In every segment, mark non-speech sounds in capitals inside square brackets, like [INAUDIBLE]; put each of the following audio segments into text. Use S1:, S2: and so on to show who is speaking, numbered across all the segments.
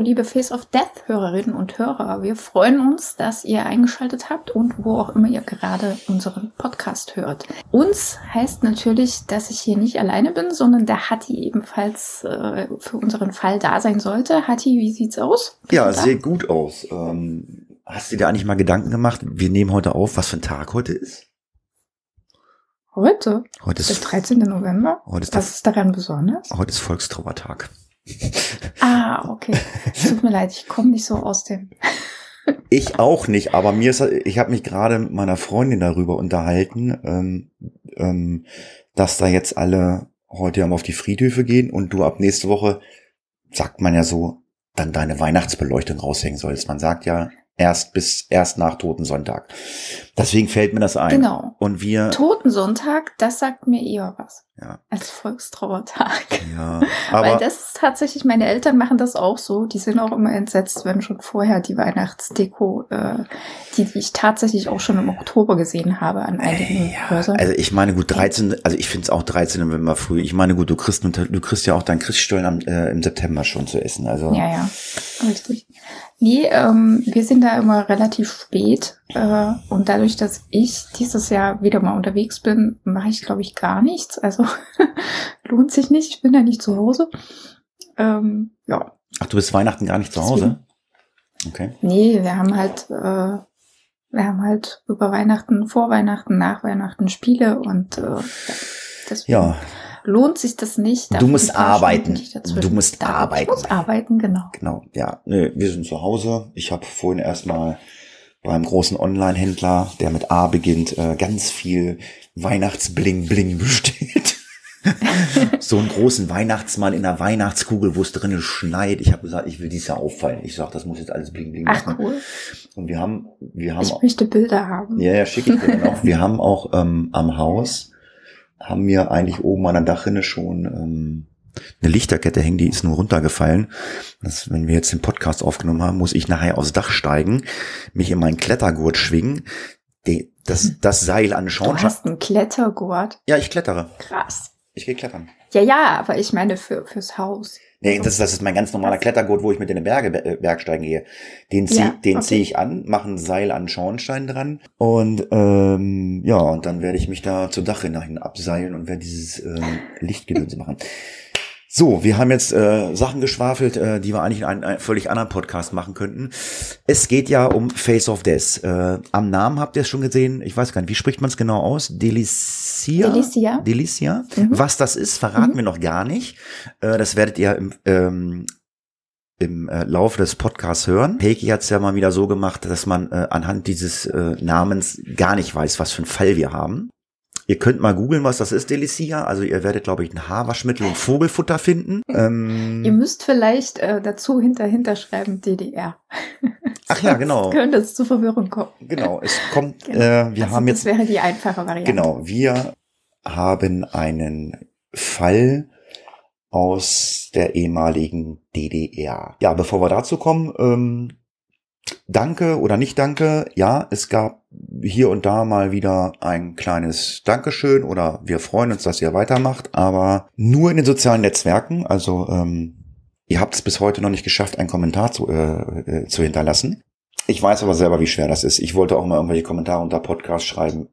S1: Liebe Face of Death Hörerinnen und Hörer. Wir freuen uns, dass ihr eingeschaltet habt und wo auch immer ihr gerade unseren Podcast hört. Uns heißt natürlich, dass ich hier nicht alleine bin, sondern der Hatti ebenfalls äh, für unseren Fall da sein sollte. Hatti, wie sieht's aus?
S2: Bist ja, sehr gut aus. Ähm, hast du dir eigentlich mal Gedanken gemacht? Wir nehmen heute auf, was für ein Tag heute ist?
S1: Heute?
S2: Heute ist
S1: der 13. November.
S2: Heute ist
S1: was ist daran besonders?
S2: Heute ist Volkstrauertag.
S1: Ah, [LAUGHS] okay. Tut mir leid, ich komme nicht so aus dem. [LAUGHS]
S2: ich auch nicht, aber mir ist, ich habe mich gerade mit meiner Freundin darüber unterhalten, ähm, ähm, dass da jetzt alle heute auf die Friedhöfe gehen und du ab nächste Woche, sagt man ja so, dann deine Weihnachtsbeleuchtung raushängen sollst. Man sagt ja, erst bis erst nach Totensonntag. Deswegen fällt mir das ein.
S1: Genau.
S2: Und wir
S1: Totensonntag, das sagt mir eher was.
S2: Ja.
S1: Als Volkstrauertag.
S2: Ja, [LAUGHS] aber
S1: Weil das ist tatsächlich, meine Eltern machen das auch so. Die sind auch immer entsetzt, wenn schon vorher die Weihnachtsdeko, äh, die, die ich tatsächlich auch schon im Oktober gesehen habe an einigen
S2: ja,
S1: Häusern.
S2: also ich meine gut 13, also ich finde es auch 13 November früh. Ich meine gut, du kriegst du kriegst ja auch dein Christstollen am, äh, im September schon zu essen. Also
S1: ja, ja, richtig. Nee, ähm, wir sind da immer relativ spät äh, und dadurch, dass ich dieses Jahr wieder mal unterwegs bin, mache ich, glaube ich, gar nichts. Also [LAUGHS] lohnt sich nicht. Ich bin da nicht zu Hause. Ähm, ja.
S2: Ach, du bist Weihnachten gar nicht zu Hause? Okay.
S1: Nee, wir haben halt, äh, wir haben halt über Weihnachten, vor Weihnachten, nach Weihnachten Spiele und äh, deswegen
S2: Ja,
S1: lohnt sich das nicht.
S2: Du musst arbeiten. Du musst
S1: da bin.
S2: arbeiten.
S1: Ich muss arbeiten, genau.
S2: genau. Ja, nee, wir sind zu Hause. Ich habe vorhin erstmal beim großen Online-Händler, der mit A beginnt, äh, ganz viel Weihnachtsbling-Bling bestellt. [LAUGHS] so einen großen Weihnachtsmann in der Weihnachtskugel, wo es drinnen schneit. Ich habe gesagt, ich will dieses Jahr auffallen. Ich sag, das muss jetzt alles bling bling
S1: Ach
S2: machen.
S1: cool.
S2: Und wir haben, wir haben,
S1: Ich möchte Bilder haben.
S2: ja, ja, schicke ich dir dann auch. [LAUGHS] Wir haben auch ähm, am Haus, haben wir eigentlich oben an der Dachrinne schon ähm, eine Lichterkette hängen, die ist nur runtergefallen. Das, wenn wir jetzt den Podcast aufgenommen haben, muss ich nachher aufs Dach steigen, mich in meinen Klettergurt schwingen, die, das, das Seil an den
S1: Du
S2: Schornstein.
S1: hast einen Klettergurt.
S2: Ja, ich klettere.
S1: Krass.
S2: Ich gehe klettern.
S1: Ja, ja, aber ich meine für, fürs Haus.
S2: Nee, das, das ist mein ganz normaler Klettergurt, wo ich mit in den Berge, äh, Bergsteigen gehe. Den zieh,
S1: Ja,
S2: den
S1: okay.
S2: ziehe ich an, mache ein Seil an Schornstein dran und ähm, ja, und dann werde ich mich da zur Dachrinne hin abseilen und werde dieses äh, Lichtgedönse machen. So, wir haben jetzt äh, Sachen geschwafelt, äh, die wir eigentlich in einem, einem völlig anderen Podcast machen könnten. Es geht ja um Face of Death. Äh, am Namen habt ihr es schon gesehen. Ich weiß gar nicht, wie spricht man es genau aus? Delicia?
S1: Delicia.
S2: Delicia.
S1: Mhm.
S2: Was das ist, verraten
S1: Mhm.
S2: wir noch gar nicht. Äh, das werdet ihr im, ähm, im äh, Laufe des Podcasts hören. Heiki hat es ja mal wieder so gemacht, dass man äh, anhand dieses äh, Namens gar nicht weiß, was für einen Fall wir haben. Ihr könnt mal googeln, was das ist, Delicia. Also ihr werdet, glaube ich, ein Haarwaschmittel und Vogelfutter finden. [LAUGHS] Ähm,
S1: Ihr müsst vielleicht äh, dazu hinter hinterschreiben DDR.
S2: ach ja, [LAUGHS] genau.
S1: Könnte es zu Verwirrung kommen.
S2: Genau, es [LAUGHS] kommt,
S1: Genau.
S2: äh, wir
S1: also
S2: haben
S1: das
S2: jetzt,
S1: wäre die einfache Variante.
S2: genau, wir haben einen Fall aus der ehemaligen DDR. Ja, bevor wir dazu kommen, ähm, danke oder nicht danke. Ja, es gab hier und da mal wieder ein kleines Dankeschön oder wir freuen uns, dass ihr weitermacht, aber nur in den sozialen Netzwerken. Also ähm, ihr habt es bis heute noch nicht geschafft, einen Kommentar zu, äh, äh, zu hinterlassen. Ich weiß aber selber, wie schwer das ist. Ich wollte auch mal irgendwelche Kommentare unter Podcast schreiben.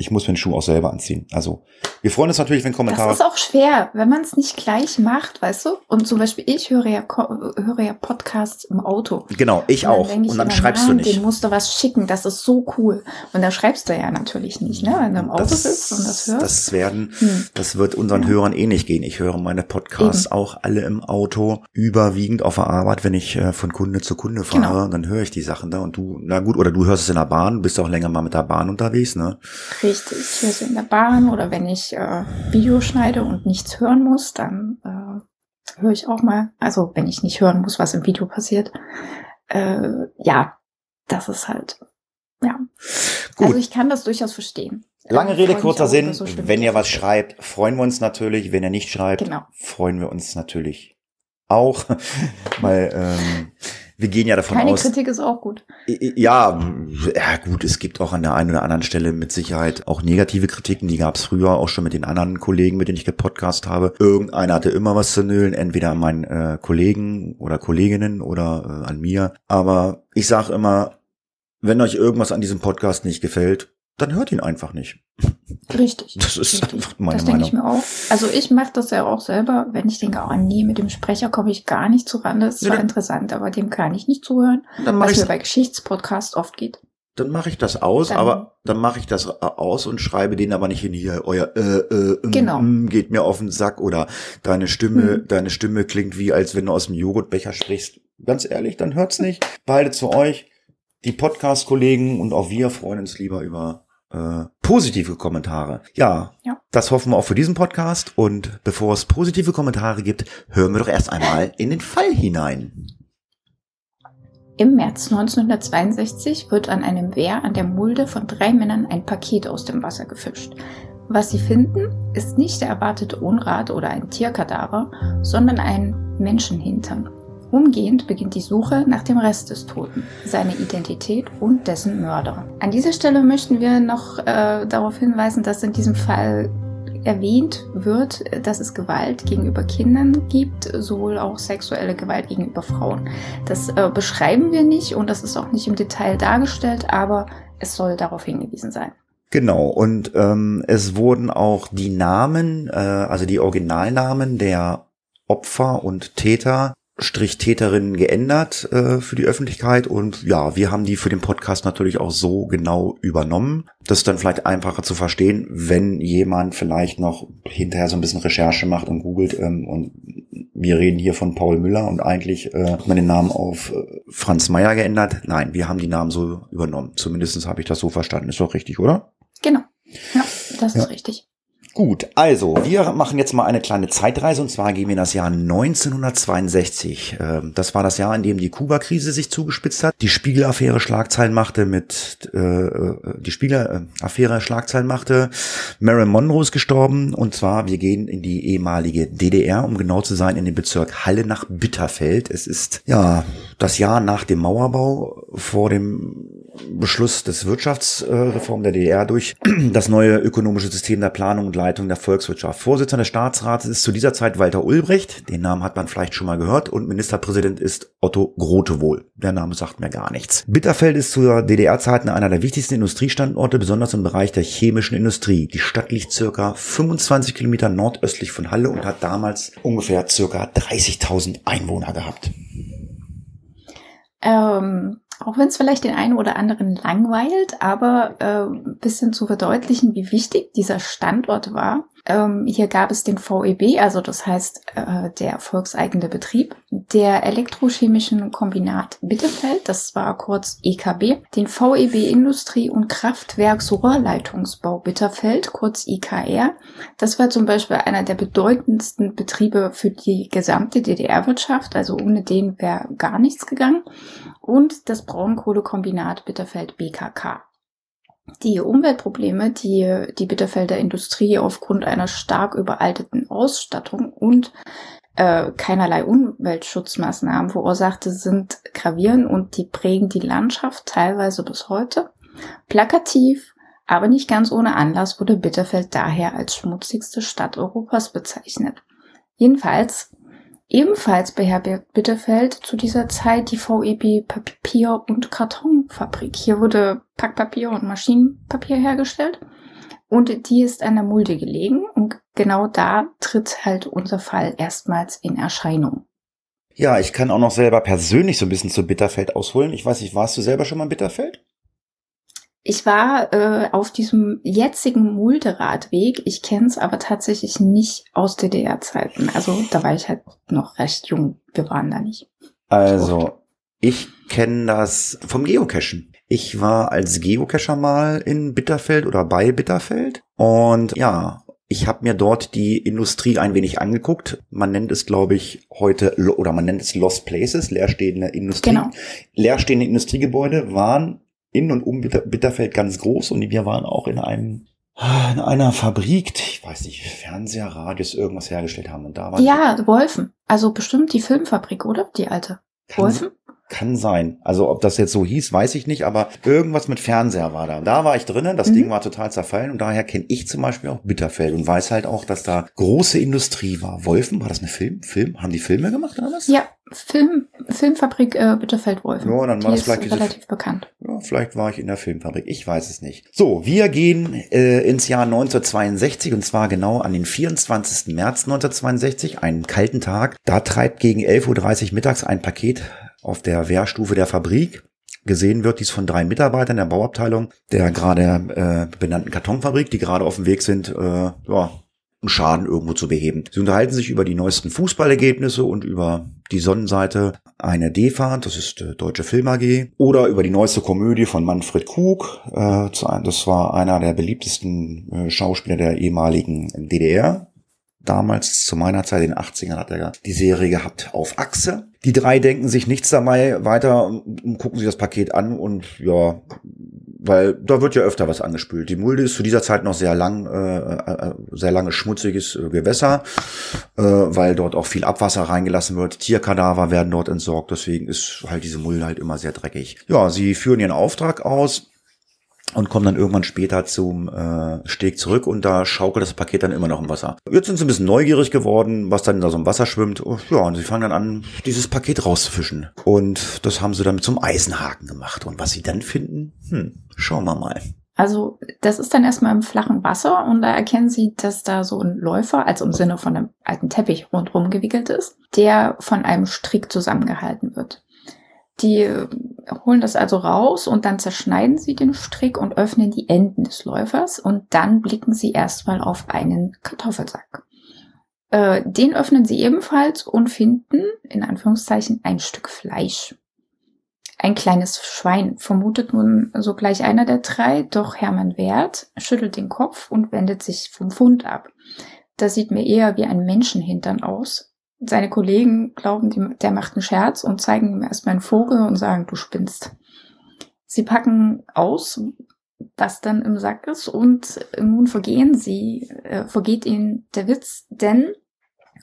S2: Ich muss mir den Schuh auch selber anziehen. Also, wir freuen uns natürlich, wenn Kommentare.
S1: Das ist auch schwer, wenn man es nicht gleich macht, weißt du? Und zum Beispiel ich höre ja, höre ja Podcasts im Auto.
S2: genau, ich
S1: Und dann
S2: auch. Und dann
S1: immer,
S2: schreibst du nicht.
S1: Den musst du was schicken, das ist so cool. Und da schreibst du ja natürlich nicht, ne? Wenn du im Auto sitzt und das hörst.
S2: Das werden,
S1: Hm.
S2: das wird unseren. Hörern eh nicht gehen. Ich höre meine Podcasts auch alle im Auto, überwiegend auf der Arbeit, wenn ich äh, von Kunde zu Kunde fahre,
S1: Genau.
S2: dann höre ich die Sachen da und du, na gut, oder du hörst es in der Bahn, bist auch länger mal mit der Bahn unterwegs, ne?
S1: Richtig, ich höre es in der Bahn oder wenn ich äh, Video schneide und nichts hören muss, dann äh, höre ich auch mal. Also wenn ich nicht hören muss, was im Video passiert. Äh, ja, das ist halt, ja.
S2: Gut.
S1: Also ich kann das durchaus verstehen.
S2: Lange
S1: Äh,
S2: Rede, kurzer Sinn.
S1: so
S2: Wenn ihr was schreibt, freuen wir uns natürlich. Wenn ihr nicht schreibt,
S1: Genau.
S2: freuen wir uns natürlich auch. [LAUGHS] Weil ähm, wir gehen ja davon
S1: Keine
S2: aus.
S1: Kritik ist auch gut.
S2: Ja, ja, gut, es gibt auch an der einen oder anderen Stelle mit Sicherheit auch negative Kritiken. Die gab es früher auch schon mit den anderen Kollegen, mit denen ich gepodcast habe. Irgendeiner hatte immer was zu nölen, entweder an meinen äh, Kollegen oder Kolleginnen oder äh, an mir. Aber ich sage immer, wenn euch irgendwas an diesem Podcast nicht gefällt, dann hört ihn einfach nicht.
S1: Richtig.
S2: Das ist
S1: richtig.
S2: einfach meine
S1: das denke ich
S2: Meinung.
S1: mir auch. Also ich mache das ja auch selber, wenn ich denke, oh nee, mit dem Sprecher komme ich gar nicht zurande. Das ist
S2: Ja,
S1: zwar
S2: dann-
S1: interessant, aber dem kann ich nicht zuhören,
S2: Dann
S1: was mir bei Geschichtspodcasts oft geht.
S2: dann mache ich das aus,
S1: Dann-
S2: aber dann mache ich das äh, aus und schreibe denen aber nicht in hier euer äh, äh, mm,
S1: Genau.
S2: mm, geht mir auf den Sack oder deine Stimme,
S1: Mhm.
S2: deine Stimme klingt wie als wenn du aus dem Joghurtbecher sprichst. Ganz ehrlich, dann hört's nicht. Beide zu euch, die Podcast Kollegen und auch wir freuen uns lieber über äh, positive Kommentare. Ja,
S1: Ja.
S2: das hoffen wir auch für diesen Podcast und bevor es positive Kommentare gibt, hören wir doch erst einmal in den Fall hinein.
S1: Im März 1962 wird an einem Wehr an der Mulde von drei Männern ein Paket aus dem Wasser gefischt. Was sie finden, ist nicht der erwartete Unrat oder ein Tierkadaver, sondern ein Menschenhintern. Umgehend beginnt die Suche nach dem Rest des Toten, seine Identität und dessen Mörder. An dieser Stelle möchten wir noch äh, darauf hinweisen, dass in diesem Fall erwähnt wird, dass es Gewalt gegenüber Kindern gibt, sowohl auch sexuelle Gewalt gegenüber Frauen. Das äh, beschreiben wir nicht und das ist auch nicht im Detail dargestellt, aber es soll darauf hingewiesen sein.
S2: Genau, und ähm, es wurden auch die Namen, äh, also die Originalnamen der Opfer und Täter, Täterinnen geändert äh, für die Öffentlichkeit und ja, wir haben die für den Podcast natürlich auch so genau übernommen. Das ist dann vielleicht einfacher zu verstehen, wenn jemand vielleicht noch hinterher so ein bisschen Recherche macht und googelt ähm, und wir reden hier von Paul Müller und eigentlich äh, hat man den Namen auf äh, Franz Meyer geändert. Nein, wir haben die Namen so übernommen. Zumindest habe ich das so verstanden. Ist doch richtig, oder?
S1: Genau. Ja, das
S2: Ja.
S1: ist richtig.
S2: Gut, also wir machen jetzt mal eine kleine Zeitreise und zwar gehen wir in das Jahr 1962. Ähm, Das war das Jahr, in dem die Kuba-Krise sich zugespitzt hat, die Spiegel-Affäre Schlagzeilen machte mit äh, äh, die Spiegel-Affäre Schlagzeilen machte. Marilyn Monroe ist gestorben und zwar wir gehen in die ehemalige DDR, um genau zu sein, in den Bezirk Halle nach Bitterfeld. Es ist ja das Jahr nach dem Mauerbau vor dem Beschluss des Wirtschaftsreform der DDR durch [CLEARS THROAT] das neue ökonomische System der Planung und Leitung der Volkswirtschaft. Vorsitzender des Staatsrates ist zu dieser Zeit Walter Ulbricht. Den Namen hat man vielleicht schon mal gehört. Und Ministerpräsident ist Otto Grotewohl. Der Name sagt mir gar nichts. Bitterfeld ist zu DDR-Zeiten einer der wichtigsten Industriestandorte, besonders im Bereich der chemischen Industrie. Die Stadt liegt circa 25 Kilometer nordöstlich von Halle und hat damals ungefähr circa 30.000 Einwohner gehabt.
S1: Ähm, auch wenn es vielleicht den einen oder anderen langweilt, aber äh, ein bisschen zu verdeutlichen, wie wichtig dieser Standort war. Ähm, hier gab es den VEB, also das heißt äh, der volkseigene Betrieb, der Elektrochemischen Kombinat Bitterfeld, das war kurz EKB, den VEB Industrie- und Kraftwerksrohrleitungsbau Bitterfeld, kurz IKR. Das war zum Beispiel einer der bedeutendsten Betriebe für die gesamte DDR-Wirtschaft, also ohne den wäre gar nichts gegangen und das Braunkohlekombinat Bitterfeld BKK. Die Umweltprobleme, die die Bitterfelder Industrie aufgrund einer stark überalteten Ausstattung und äh, keinerlei Umweltschutzmaßnahmen verursachte, sind gravierend und die prägen die Landschaft teilweise bis heute. Plakativ, aber nicht ganz ohne Anlass wurde Bitterfeld daher als schmutzigste Stadt Europas bezeichnet. Jedenfalls Ebenfalls beherbergt Bitterfeld zu dieser Zeit die VEB Papier- und Kartonfabrik. Hier wurde Packpapier und Maschinenpapier hergestellt und die ist an der Mulde gelegen und genau da tritt halt unser Fall erstmals in Erscheinung.
S2: Ja, ich kann auch noch selber persönlich so ein bisschen zu Bitterfeld ausholen. Ich weiß nicht, warst du selber schon mal in Bitterfeld?
S1: Ich war äh, auf diesem jetzigen Mulderadweg. Ich kenne es aber tatsächlich nicht aus DDR-Zeiten. Also da war ich halt noch recht jung. Wir waren da nicht.
S2: Also, ich kenne das vom Geocachen. Ich war als Geocacher mal in Bitterfeld oder bei Bitterfeld. Und ja, Ich habe mir dort die Industrie ein wenig angeguckt. Man nennt es, glaube ich, heute oder man nennt es Lost Places, leerstehende Industrie.
S1: Genau.
S2: Leerstehende Industriegebäude waren in und um Bitter Bitterfeld ganz groß und wir waren auch in einem in einer Fabrik, ich weiß nicht, Fernseher, Radios, irgendwas hergestellt haben. Und da war
S1: Ja, Wolfen. Also bestimmt die Filmfabrik, oder? Die alte.
S2: Kann,
S1: Wolfen?
S2: Kann sein. Also ob das jetzt so hieß, weiß ich nicht, aber irgendwas mit Fernseher war da. Und da war ich drinnen, das
S1: Mhm.
S2: Ding war total zerfallen und daher kenne ich zum Beispiel auch Bitterfeld und weiß halt auch, dass da große Industrie war. Wolfen, war das eine Film? Film? Haben die Filme gemacht oder was?
S1: Ja, Film, Filmfabrik äh, Bitterfeld-Wolfen.
S2: Ja, dann war
S1: die
S2: das vielleicht
S1: relativ bekannt.
S2: Vielleicht war ich in der Filmfabrik, ich weiß es nicht. So, wir gehen äh, ins Jahr 1962 und zwar genau an den 24. März 1962, einen kalten Tag. Da treibt gegen 11.30 Uhr mittags ein Paket auf der Wehrstufe der Fabrik. Gesehen wird dies von drei Mitarbeitern der Bauabteilung der gerade äh, benannten Kartonfabrik, die gerade auf dem Weg sind, äh, ja, einen Schaden irgendwo zu beheben. Sie unterhalten sich über die neuesten Fußballergebnisse und über die Sonnenseite eine D-Fahrt, das ist äh, Deutsche Film AG, oder über die neueste Komödie von Manfred Krug. Äh, das war einer der beliebtesten äh, Schauspieler der ehemaligen DDR. Damals, zu meiner Zeit, in den 80ern, hat er die Serie gehabt auf Achse. Die drei denken sich nichts dabei weiter gucken sich das Paket an und ja, weil da wird ja öfter was angespült. Die Mulde ist zu dieser Zeit noch sehr lang, äh, äh, sehr lange schmutziges äh, Gewässer, äh, weil dort auch viel Abwasser reingelassen wird. Tierkadaver werden dort entsorgt, deswegen ist halt diese Mulde halt immer sehr dreckig. Ja, sie führen ihren Auftrag aus und kommen dann irgendwann später zum äh, Steg zurück und da schaukelt das Paket dann immer noch im Wasser. Jetzt sind sie ein bisschen neugierig geworden, was dann da so im Wasser schwimmt. Oh, Ja, und sie fangen dann an, dieses Paket rauszufischen. Und das haben sie dann einem Eisenhaken gemacht. Und was sie dann finden, hm, schauen wir mal.
S1: Also das ist dann erstmal im flachen Wasser und da erkennen Sie, dass da so ein Läufer, also im Sinne von einem alten Teppich rundherum gewickelt ist, der von einem Strick zusammengehalten wird. Die holen das also raus und dann zerschneiden sie den Strick und öffnen die Enden des Läufers und dann blicken sie erstmal auf einen Kartoffelsack. Äh, den öffnen sie ebenfalls und finden, in Anführungszeichen, ein Stück Fleisch. Ein kleines Schwein, vermutet nun sogleich einer der drei, doch Hermann Wert schüttelt den Kopf und wendet sich vom Fund ab. Das sieht mir eher wie ein Menschenhintern aus. Seine Kollegen glauben, die- der macht einen Scherz und zeigen ihm erstmal einen Vogel und sagen, du spinnst. Sie packen aus, was dann im Sack ist und nun vergehen sie, äh, vergeht ihnen der Witz, denn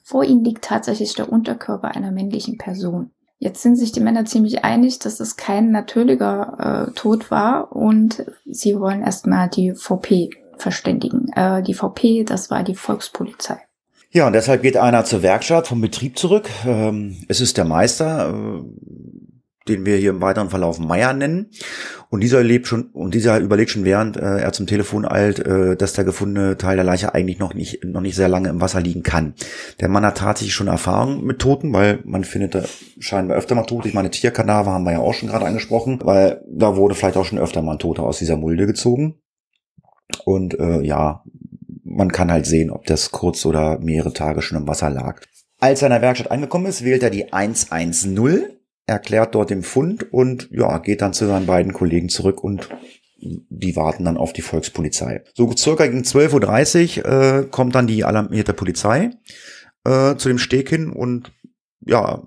S1: vor ihnen liegt tatsächlich der Unterkörper einer männlichen Person. Jetzt sind sich die Männer ziemlich einig, dass es kein natürlicher äh, Tod war und sie wollen erstmal die VP verständigen. Äh, die VP, das war die Volkspolizei.
S2: Ja, und deshalb geht einer zur Werkstatt vom Betrieb zurück. Ähm, es ist der Meister, äh, den wir hier im weiteren Verlauf Meier nennen. Und dieser lebt schon, und dieser überlegt schon, während äh, er zum Telefon eilt, äh, dass der gefundene Teil der Leiche eigentlich noch nicht, noch nicht sehr lange im Wasser liegen kann. Der Mann hat tatsächlich schon Erfahrung mit Toten, weil man findet da scheinbar öfter mal Tote. Ich meine, Tierkadaver haben wir ja auch schon gerade angesprochen, weil da wurde vielleicht auch schon öfter mal ein Toter aus dieser Mulde gezogen. Und äh, ja, man kann halt sehen, ob das kurz oder mehrere Tage schon im Wasser lag. Als er in der Werkstatt angekommen ist, wählt er die 110, erklärt dort den Fund und ja, geht dann zu seinen beiden Kollegen zurück und die warten dann auf die Volkspolizei. So circa gegen 12.30 Uhr äh, kommt dann die alarmierte Polizei äh, zu dem Steg hin und ja,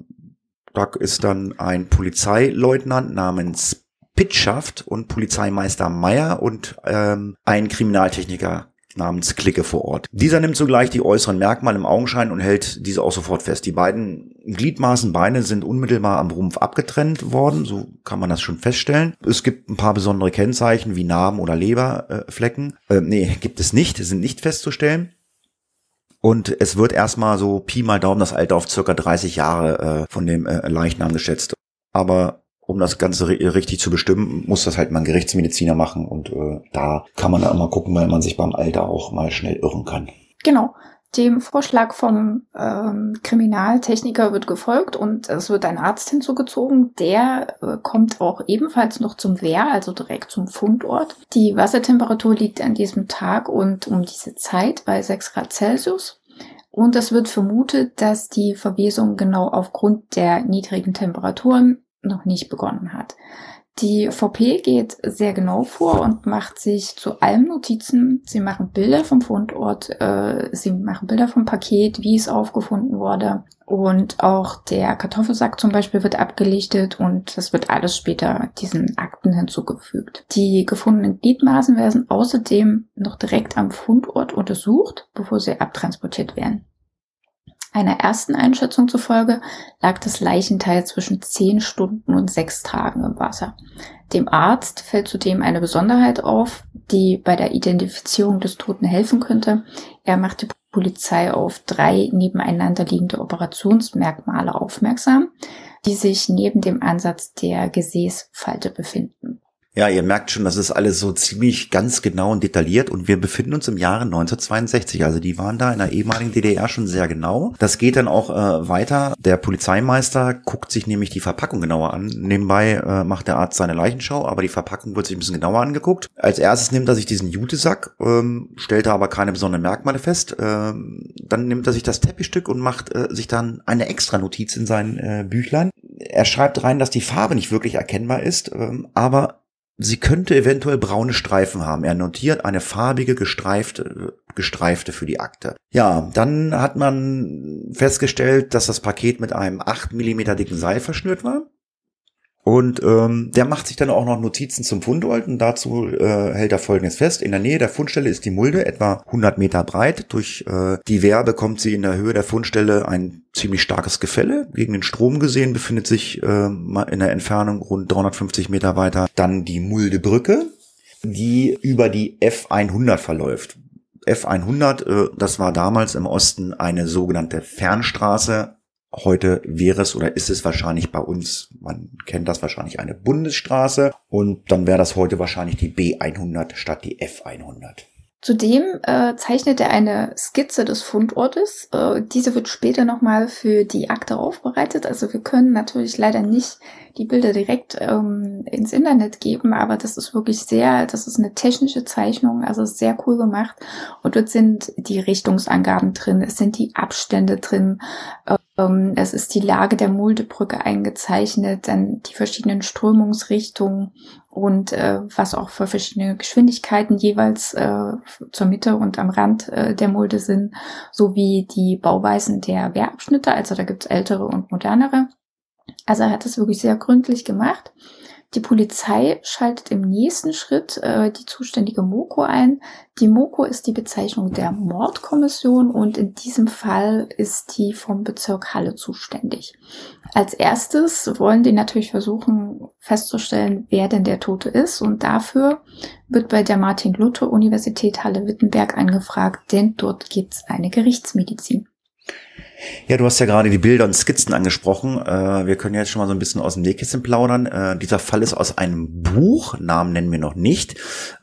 S2: da ist dann ein Polizeileutnant namens Pittschaft und Polizeimeister Meyer und ähm, ein Kriminaltechniker namens Klicke vor Ort. Dieser nimmt sogleich die äußeren Merkmale im Augenschein und hält diese auch sofort fest. Die beiden Gliedmaßen Beine sind unmittelbar am Rumpf abgetrennt worden, so kann man das schon feststellen. Es gibt ein paar besondere Kennzeichen wie Narben oder Leberflecken. Äh, nee, gibt es nicht, sind nicht festzustellen. Und es wird erstmal so Pi mal Daumen das Alter auf circa 30 Jahre äh, von dem äh, Leichnam geschätzt. Aber um das Ganze ri- richtig zu bestimmen, muss das halt mal ein Gerichtsmediziner machen und äh, da kann man dann mal gucken, weil man sich beim Alter auch mal schnell irren kann.
S1: Genau. Dem Vorschlag vom ähm, Kriminaltechniker wird gefolgt und es wird ein Arzt hinzugezogen. Der äh, kommt auch ebenfalls noch zum Wehr, also direkt zum Fundort. Die Wassertemperatur liegt an diesem Tag und um diese Zeit bei 6 Grad Celsius. Und es wird vermutet, dass die Verwesung genau aufgrund der niedrigen Temperaturen noch nicht begonnen hat. Die VP geht sehr genau vor und macht sich zu allem Notizen. Sie machen Bilder vom Fundort, äh, sie machen Bilder vom Paket, wie es aufgefunden wurde. Und auch der Kartoffelsack zum Beispiel wird abgelichtet und das wird alles später diesen Akten hinzugefügt. Die gefundenen Gliedmaßen werden außerdem noch direkt am Fundort untersucht, bevor sie abtransportiert werden. Einer ersten Einschätzung zufolge lag das Leichenteil zwischen zehn Stunden und sechs Tagen im Wasser. Dem Arzt fällt zudem eine Besonderheit auf, die bei der Identifizierung des Toten helfen könnte. Er macht die Polizei auf drei nebeneinander liegende Operationsmerkmale aufmerksam, die sich neben dem Ansatz der Gesäßfalte befinden.
S2: Ja, ihr merkt schon, das ist alles so ziemlich ganz genau und detailliert und wir befinden uns im Jahre 1962. Also die waren da in der ehemaligen DDR schon sehr genau. Das geht dann auch äh, weiter. Der Polizeimeister guckt sich nämlich die Verpackung genauer an. Nebenbei äh, macht der Arzt seine Leichenschau, aber die Verpackung wird sich ein bisschen genauer angeguckt. Als erstes nimmt er sich diesen Jutesack, ähm, stellt er aber keine besonderen Merkmale fest. Ähm, dann nimmt er sich das Teppichstück und macht äh, sich dann eine extra Notiz in sein äh, Büchlein. Er schreibt rein, dass die Farbe nicht wirklich erkennbar ist, ähm, aber Sie könnte eventuell braune Streifen haben. Er notiert eine farbige gestreifte, gestreifte für die Akte. Ja, dann hat man festgestellt, dass das Paket mit einem 8 mm dicken Seil verschnürt war. Und ähm, der macht sich dann auch noch Notizen zum Fundort und dazu äh, hält er Folgendes fest. In der Nähe der Fundstelle ist die Mulde etwa 100 Meter breit. Durch äh, die Wehr bekommt sie in der Höhe der Fundstelle ein ziemlich starkes Gefälle. Gegen den Strom gesehen befindet sich äh, in der Entfernung rund 350 Meter weiter dann die Muldebrücke, die über die F100 verläuft. F100, äh, das war damals im Osten eine sogenannte Fernstraße, Heute wäre es oder ist es wahrscheinlich bei uns, man kennt das wahrscheinlich eine Bundesstraße und dann wäre das heute wahrscheinlich die B100 statt die F100.
S1: Zudem äh, zeichnet er eine Skizze des Fundortes. Äh, diese wird später nochmal für die Akte aufbereitet. Also wir können natürlich leider nicht die Bilder direkt ähm, ins Internet geben, aber das ist wirklich sehr, das ist eine technische Zeichnung, also sehr cool gemacht. Und dort sind die Richtungsangaben drin, es sind die Abstände drin, ähm, es ist die Lage der Muldebrücke eingezeichnet, dann die verschiedenen Strömungsrichtungen und äh, was auch für verschiedene Geschwindigkeiten jeweils äh, zur Mitte und am Rand äh, der Mulde sind, sowie die Bauweisen der Wehrabschnitte, also da gibt's ältere und modernere. Also er hat es wirklich sehr gründlich gemacht. Die Polizei schaltet im nächsten Schritt äh, die zuständige Moko ein. Die Moko ist die Bezeichnung der Mordkommission und in diesem Fall ist die vom Bezirk Halle zuständig. Als erstes wollen die natürlich versuchen festzustellen, wer denn der Tote ist und dafür wird bei der Martin-Luther-Universität Halle-Wittenberg angefragt, denn dort gibt's eine Gerichtsmedizin.
S2: Ja, du hast ja gerade die Bilder und Skizzen angesprochen. Äh, wir können jetzt schon mal so ein bisschen aus dem Nähkissen plaudern. Äh, dieser Fall ist aus einem Buch, Namen nennen wir noch nicht,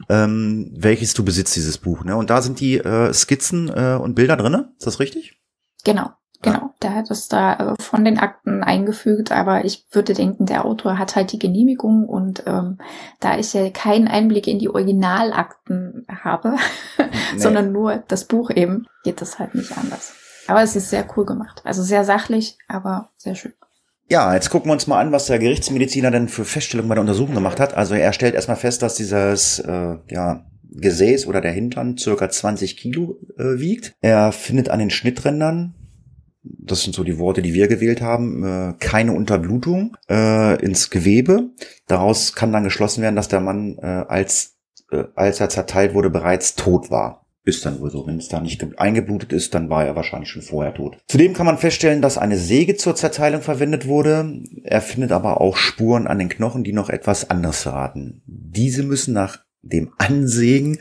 S2: ähm, welches du besitzt, dieses Buch. Ne? Und da sind die äh, Skizzen äh, und Bilder drinne. Ist das richtig?
S1: Genau. Genau, der hat es da äh, von den Akten eingefügt, aber ich würde denken, der Autor hat halt die Genehmigung und ähm, da ich ja keinen Einblick in die Originalakten habe, [LAUGHS] nee. sondern nur das Buch eben, geht das halt nicht anders. Aber es ist sehr cool gemacht. Also sehr sachlich, aber sehr schön.
S2: Ja, jetzt gucken wir uns mal an, was der Gerichtsmediziner denn für Feststellungen bei der Untersuchung gemacht hat. Also er stellt erstmal fest, dass dieses äh, ja, Gesäß oder der Hintern circa 20 Kilo äh, wiegt. Er findet an den Schnitträndern, das sind so die Worte, die wir gewählt haben, äh, keine Unterblutung äh, ins Gewebe. Daraus kann dann geschlossen werden, dass der Mann äh, als, äh, als er zerteilt wurde bereits tot war. Ist dann wohl so. Wenn es da nicht eingeblutet ist, dann war er wahrscheinlich schon vorher tot. Zudem kann man feststellen, dass eine Säge zur Zerteilung verwendet wurde. Er findet aber auch Spuren an den Knochen, die noch etwas anderes verraten. Diese müssen nach dem Ansägen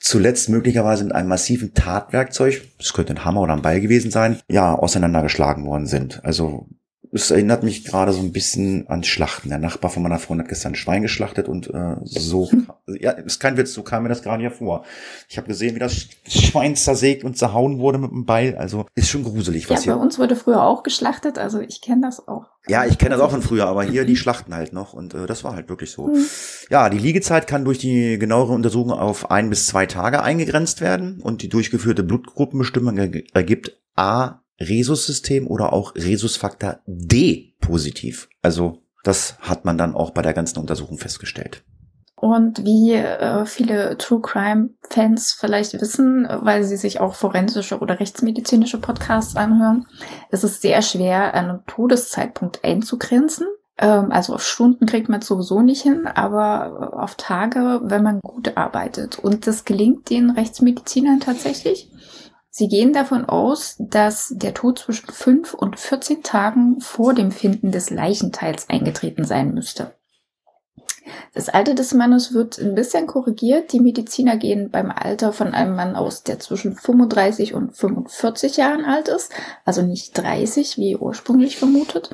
S2: zuletzt möglicherweise mit einem massiven Tatwerkzeug, das könnte ein Hammer oder ein Beil gewesen sein, ja, auseinandergeschlagen worden sind. Also es erinnert mich gerade so ein bisschen an Schlachten. Der Nachbar von meiner Freundin hat gestern ein Schwein geschlachtet und äh, so, hm. ja, ist kein Witz, so kam mir das gerade hier vor. Ich habe gesehen, wie das Schwein zersägt und zerhauen wurde mit einem Beil. Also ist schon gruselig,
S1: was ja, hier. bei uns wurde früher auch geschlachtet, also ich kenne das auch.
S2: Ja, ich kenne das auch von früher, aber hier die Schlachten halt noch und äh, das war halt wirklich so. Mhm. Ja, die Liegezeit kann durch die genauere Untersuchung auf ein bis zwei Tage eingegrenzt werden und die durchgeführte Blutgruppenbestimmung ergibt A Rhesussystem oder auch Rhesusfaktor D positiv. Also Das hat man dann auch bei der ganzen Untersuchung festgestellt.
S1: Und wie äh, viele True Crime Fans vielleicht wissen, weil sie sich auch forensische oder rechtsmedizinische Podcasts anhören, ist es sehr schwer, einen Todeszeitpunkt einzugrenzen. Ähm, also auf Stunden kriegt man es sowieso nicht hin, aber auf Tage, wenn man gut arbeitet. Und das gelingt den Rechtsmedizinern tatsächlich. Sie gehen davon aus, dass der Tod zwischen 5 und 14 Tagen vor dem Finden des Leichenteils eingetreten sein müsste. Das Alter des Mannes wird ein bisschen korrigiert. Die Mediziner gehen beim Alter von einem Mann aus, der zwischen 35 und 45 Jahren alt ist, also nicht 30, wie ursprünglich vermutet.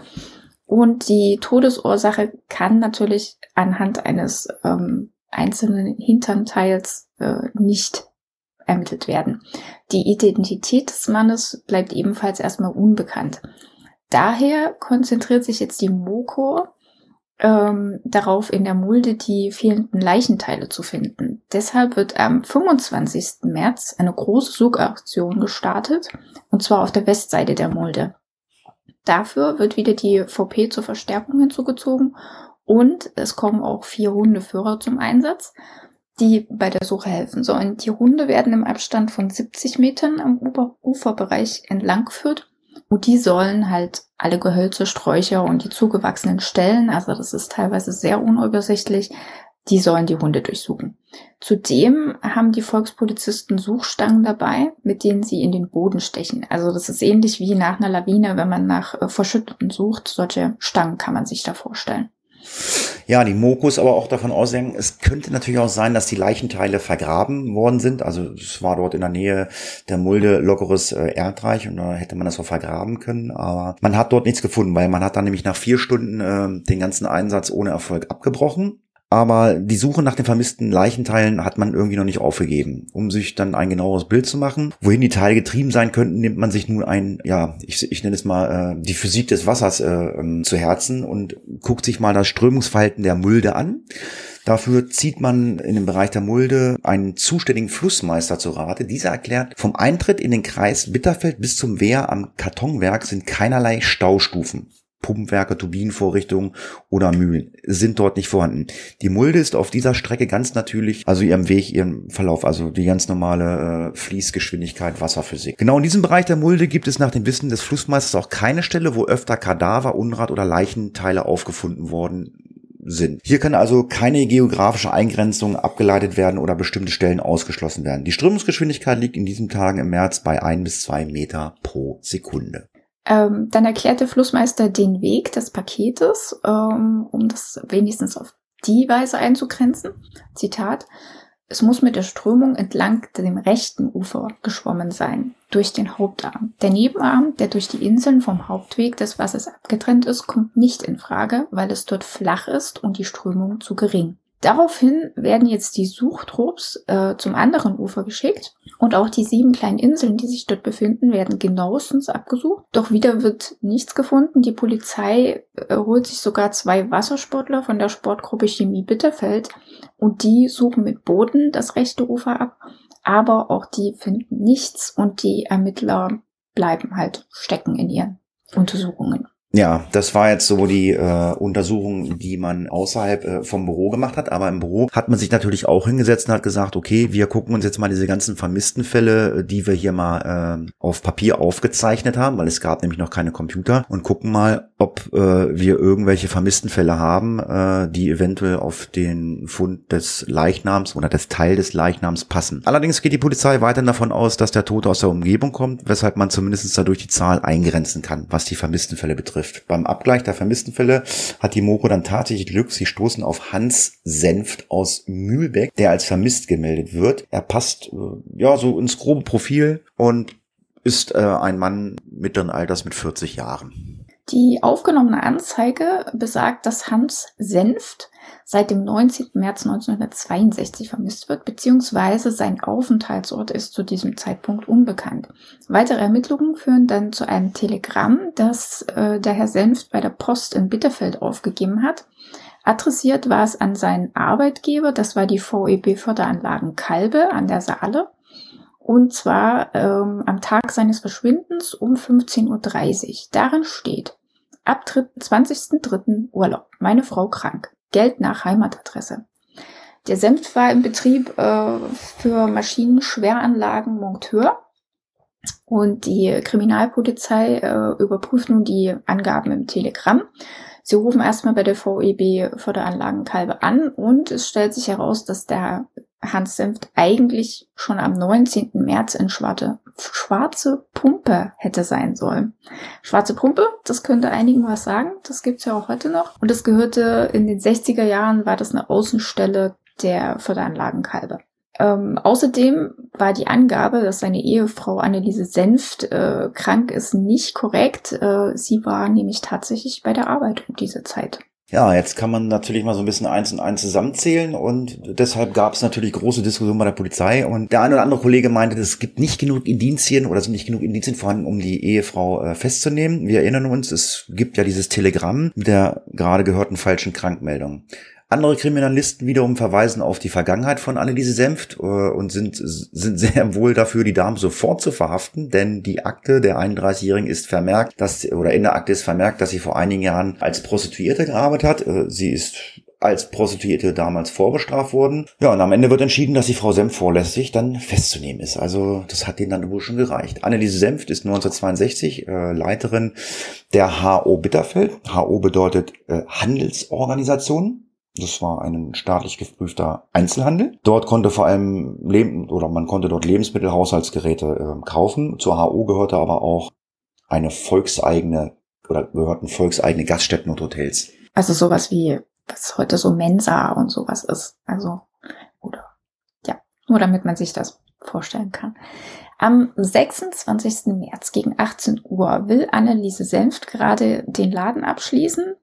S1: Und die Todesursache kann natürlich anhand eines ähm, einzelnen Hinternteils äh, nicht ermittelt werden. Die Identität des Mannes bleibt ebenfalls erstmal unbekannt. Daher konzentriert sich jetzt die Moko ähm, darauf, in der Mulde die fehlenden Leichenteile zu finden. Deshalb wird am 25. März eine große Suchaktion gestartet, und zwar auf der Westseite der Mulde. Dafür wird wieder die VP zur Verstärkung hinzugezogen und es kommen auch vier Hundeführer zum Einsatz, die bei der Suche helfen sollen. Die Hunde werden im Abstand von 70 Metern am Uferbereich entlang geführt und die sollen halt alle Gehölze, Sträucher und die zugewachsenen Stellen, also das ist teilweise sehr unübersichtlich, die sollen die Hunde durchsuchen. Zudem haben die Volkspolizisten Suchstangen dabei, mit denen sie in den Boden stechen. Also das ist ähnlich wie nach einer Lawine, wenn man nach äh, Verschütteten sucht. Solche Stangen kann man sich da vorstellen.
S2: Ja, die Mokus aber auch davon ausgehen, es könnte natürlich auch sein, dass die Leichenteile vergraben worden sind. Also es war dort in der Nähe der Mulde lockeres äh, Erdreich und da hätte man das auch vergraben können. Aber man hat dort nichts gefunden, weil man hat dann nämlich nach vier Stunden äh, den ganzen Einsatz ohne Erfolg abgebrochen aber die Suche nach den vermissten Leichenteilen hat man irgendwie noch nicht aufgegeben. Um sich dann ein genaueres Bild zu machen, wohin die Teile getrieben sein könnten, nimmt man sich nun ein, ja, ich, ich nenne es mal äh, die Physik des Wassers äh, ähm, zu Herzen und guckt sich mal das Strömungsverhalten der Mulde an. Dafür zieht man in dem Bereich der Mulde einen zuständigen Flussmeister zu Rate. Dieser erklärt, vom Eintritt in den Kreis Bitterfeld bis zum Wehr am Kartonwerk sind keinerlei Staustufen. Pumpwerke, Turbinenvorrichtungen oder Mühlen sind dort nicht vorhanden. Die Mulde ist auf dieser Strecke ganz natürlich, also ihrem Weg, ihrem Verlauf, also die ganz normale äh, Fließgeschwindigkeit, Wasserphysik. Genau in diesem Bereich der Mulde gibt es nach dem Wissen des Flussmeisters auch keine Stelle, wo öfter Kadaver, Unrat oder Leichenteile aufgefunden worden sind. Hier kann also keine geografische Eingrenzung abgeleitet werden oder bestimmte Stellen ausgeschlossen werden. Die Strömungsgeschwindigkeit liegt in diesen Tagen im März bei ein bis zwei Meter pro Sekunde.
S1: Ähm, dann erklärt der Flussmeister den Weg des Paketes, ähm, um das wenigstens auf die Weise einzugrenzen. Zitat. Es muss mit der Strömung entlang dem rechten Ufer geschwommen sein, durch den Hauptarm. Der Nebenarm, der durch die Inseln vom Hauptweg des Wassers abgetrennt ist, kommt nicht in Frage, weil es dort flach ist und die Strömung zu gering. Daraufhin werden jetzt die Suchtrupps äh, zum anderen Ufer geschickt und auch die sieben kleinen Inseln, die sich dort befinden, werden genauestens abgesucht. Doch wieder wird nichts gefunden. Die Polizei äh, holt sich sogar zwei Wassersportler von der Sportgruppe Chemie Bitterfeld und die suchen mit Booten das rechte Ufer ab. Aber auch die finden nichts und die Ermittler bleiben halt stecken in ihren Untersuchungen.
S2: Ja, das war jetzt so die äh, Untersuchung, die man außerhalb äh, vom Büro gemacht hat. Aber im Büro hat man sich natürlich auch hingesetzt und hat gesagt, okay, wir gucken uns jetzt mal diese ganzen vermissten Fälle, äh, die wir hier mal äh, auf Papier aufgezeichnet haben, weil es gab nämlich noch keine Computer und gucken mal, ob äh, wir irgendwelche vermissten Fälle haben, äh, die eventuell auf den Fund des Leichnams oder das Teil des Leichnams passen. Allerdings geht die Polizei weiterhin davon aus, dass der Tote aus der Umgebung kommt, weshalb man zumindest dadurch die Zahl eingrenzen kann, was die vermissten Fälle betrifft. Beim Abgleich der vermissten Fälle hat die Moko dann tatsächlich Glück. Sie stoßen auf Hans Senft aus Mühlbeck, der als vermisst gemeldet wird. Er passt äh, ja so ins grobe Profil und ist äh, ein Mann mittleren Alters mit 40 Jahren.
S1: Die aufgenommene Anzeige besagt, dass Hans Senft seit dem 19. März 1962 vermisst wird, beziehungsweise sein Aufenthaltsort ist zu diesem Zeitpunkt unbekannt. Weitere Ermittlungen führen dann zu einem Telegramm, das äh, der Herr Senft bei der Post in Bitterfeld aufgegeben hat. Adressiert war es an seinen Arbeitgeber, das war die VEB Förderanlagen Kalbe an der Saale. Und zwar ähm, am Tag seines Verschwindens um 15.30 Uhr. Darin steht, Ab 20.03. Urlaub. Meine Frau krank. Geld nach Heimatadresse. Der Senft war im Betrieb äh, für Maschinenschweranlagen Monteur. Und die Kriminalpolizei äh, überprüft nun die Angaben im Telegramm. Sie rufen erstmal bei der VEB Förderanlagenkalbe an und es stellt sich heraus, dass der Hans Senft eigentlich schon am 19. März in Schwarte, Schwarze Pumpe hätte sein sollen. Schwarze Pumpe, das könnte einigen was sagen, das gibt's ja auch heute noch. Und das gehörte in den 60er Jahren, war das eine Außenstelle der Förderanlagenkalbe. Ähm, außerdem war die Angabe, dass seine Ehefrau Anneliese Senft äh, krank ist, nicht korrekt. Äh, sie war nämlich tatsächlich bei der Arbeit um diese Zeit.
S2: Ja, jetzt kann man natürlich mal so ein bisschen eins und eins zusammenzählen und deshalb gab es natürlich große Diskussionen bei der Polizei und der eine oder andere Kollege meinte, es gibt nicht genug Indizien oder sind nicht genug Indizien vorhanden, um die Ehefrau äh, festzunehmen. Wir erinnern uns, es gibt ja dieses Telegramm mit der gerade gehörten falschen Krankmeldung. Andere Kriminalisten wiederum verweisen auf die Vergangenheit von Anneliese Senft äh, und sind, sind sehr wohl dafür, die Dame sofort zu verhaften, denn die Akte der 31-Jährigen ist vermerkt, dass, oder in der Akte ist vermerkt, dass sie vor einigen Jahren als Prostituierte gearbeitet hat. Äh, sie ist als Prostituierte damals vorbestraft worden. Ja, und am Ende wird entschieden, dass die Frau Senft vorlässig dann festzunehmen ist. Also das hat denen dann wohl schon gereicht. Anneliese Senft ist 1962 äh, Leiterin der HO Bitterfeld. HO bedeutet äh, Handelsorganisation. Das war ein staatlich geprüfter Einzelhandel. Dort konnte vor allem Leben oder man konnte dort Lebensmittel, Haushaltsgeräte äh, kaufen. Zur HO gehörte aber auch eine volkseigene oder gehörten volkseigene Gaststätten und Hotels.
S1: Also sowas wie was heute so Mensa und sowas ist. Also oder ja, nur damit man sich das vorstellen kann. Am 26. März gegen 18 Uhr will Anneliese Senft gerade den Laden abschließen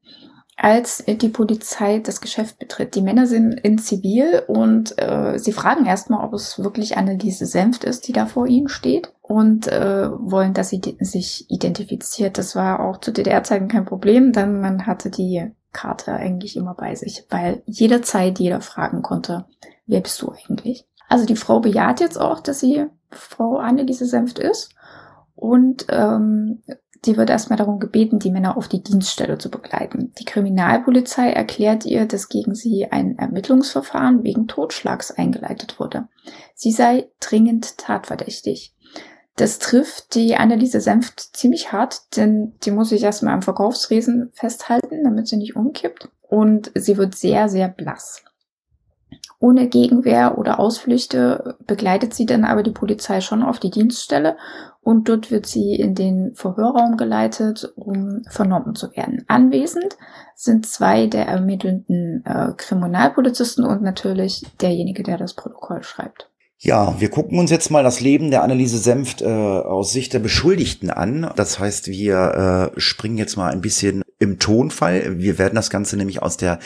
S1: als die Polizei das Geschäft betritt. Die Männer sind in Zivil und äh, sie fragen erstmal, ob es wirklich Anneliese Senft ist, die da vor ihnen steht und äh, wollen, dass sie sich identifiziert. Das war auch zu DDR-Zeiten kein Problem, denn man hatte die Karte eigentlich immer bei sich, weil jederzeit jeder fragen konnte, wer bist du eigentlich? Also die Frau bejaht jetzt auch, dass sie Frau Anneliese Senft ist und ähm, Sie wird erstmal darum gebeten, die Männer auf die Dienststelle zu begleiten. Die Kriminalpolizei erklärt ihr, dass gegen sie ein Ermittlungsverfahren wegen Totschlags eingeleitet wurde. Sie sei dringend tatverdächtig. Das trifft die Anneliese Senft ziemlich hart, denn die muss sich erstmal am Verkaufsresen festhalten, damit sie nicht umkippt. Und sie wird sehr, sehr blass. Ohne Gegenwehr oder Ausflüchte begleitet sie dann aber die Polizei schon auf die Dienststelle und dort wird sie in den Verhörraum geleitet, um vernommen zu werden. Anwesend sind zwei der ermittelnden äh, Kriminalpolizisten und natürlich derjenige, der das Protokoll schreibt.
S2: Ja, wir gucken uns jetzt mal das Leben der Anneliese Senft äh, aus Sicht der Beschuldigten an. Das heißt, wir äh, springen jetzt mal ein bisschen im Tonfall. Wir werden das Ganze nämlich aus der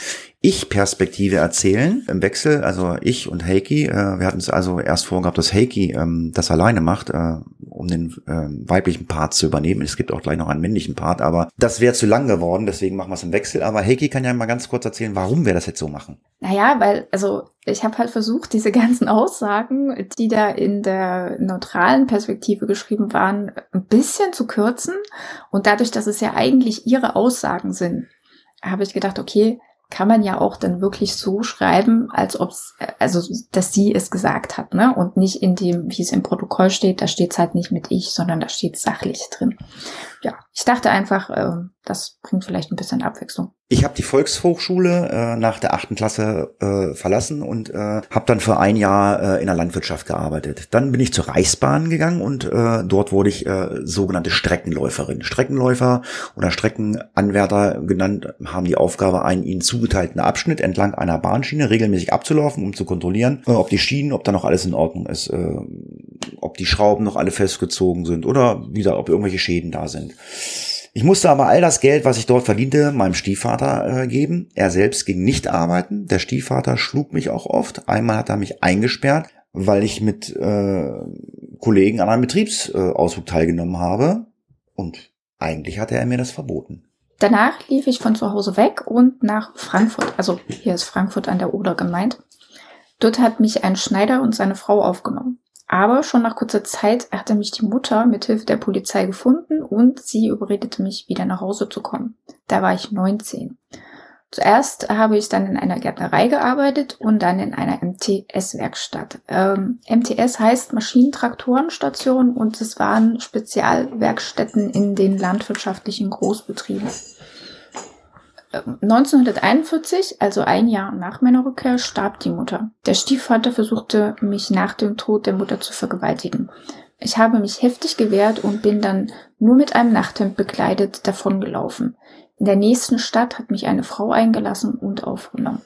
S2: Ich-Perspektive erzählen, im Wechsel. Also ich und Heiki. Äh, wir hatten es also erst vorgehabt, dass Heiki ähm, das alleine macht, äh, um den äh, weiblichen Part zu übernehmen. Es gibt auch gleich noch einen männlichen Part, aber das wäre zu lang geworden, deswegen machen wir es im Wechsel. Aber Heiki kann ja mal ganz kurz erzählen, warum wir das jetzt so machen.
S1: Naja, weil, also ich habe halt versucht, diese ganzen Aussagen, die da in der neutralen Perspektive geschrieben waren, ein bisschen zu kürzen. Und dadurch, dass es ja eigentlich ihre Aussagen sind, habe ich gedacht, okay, kann man ja auch dann wirklich so schreiben, als ob es, also dass sie es gesagt hat, ne? Und nicht in dem, wie es im Protokoll steht, da steht es halt nicht mit ich, sondern da steht sachlich drin. Ja, ich dachte einfach, äh, das bringt vielleicht ein bisschen Abwechslung.
S2: Ich habe die Volkshochschule äh, nach der achten Klasse äh, verlassen und äh, habe dann für ein Jahr äh, in der Landwirtschaft gearbeitet. Dann bin ich zur Reichsbahn gegangen und äh, dort wurde ich äh, sogenannte Streckenläuferin. Streckenläufer oder Streckenanwärter genannt haben die Aufgabe, einen ihnen zugeteilten Abschnitt entlang einer Bahnschiene regelmäßig abzulaufen, um zu kontrollieren, äh, ob die Schienen, ob da noch alles in Ordnung ist, äh, ob die Schrauben noch alle festgezogen sind oder wieder, ob irgendwelche Schäden da sind. Ich musste aber all das Geld, was ich dort verdiente, meinem Stiefvater äh, geben. Er selbst ging nicht arbeiten. Der Stiefvater schlug mich auch oft. Einmal hat er mich eingesperrt, weil ich mit äh, Kollegen an einem Betriebsausflug teilgenommen habe. Und eigentlich hatte er mir das verboten.
S1: Danach lief ich von zu Hause weg und nach Frankfurt. Also hier ist Frankfurt an der Oder gemeint. Dort hat mich ein Schneider und seine Frau aufgenommen. Aber schon nach kurzer Zeit hatte mich die Mutter mit Hilfe der Polizei gefunden und sie überredete mich, wieder nach Hause zu kommen. Da war ich 19. Zuerst habe ich dann in einer Gärtnerei gearbeitet und dann in einer MTS-Werkstatt. Ähm, MTS heißt Maschinentraktorenstation und es waren Spezialwerkstätten in den landwirtschaftlichen Großbetrieben. 1941, also ein Jahr nach meiner Rückkehr, starb die Mutter. Der Stiefvater versuchte, mich nach dem Tod der Mutter zu vergewaltigen. Ich habe mich heftig gewehrt und bin dann nur mit einem Nachthemd bekleidet davongelaufen. In der nächsten Stadt hat mich eine Frau eingelassen und aufgenommen.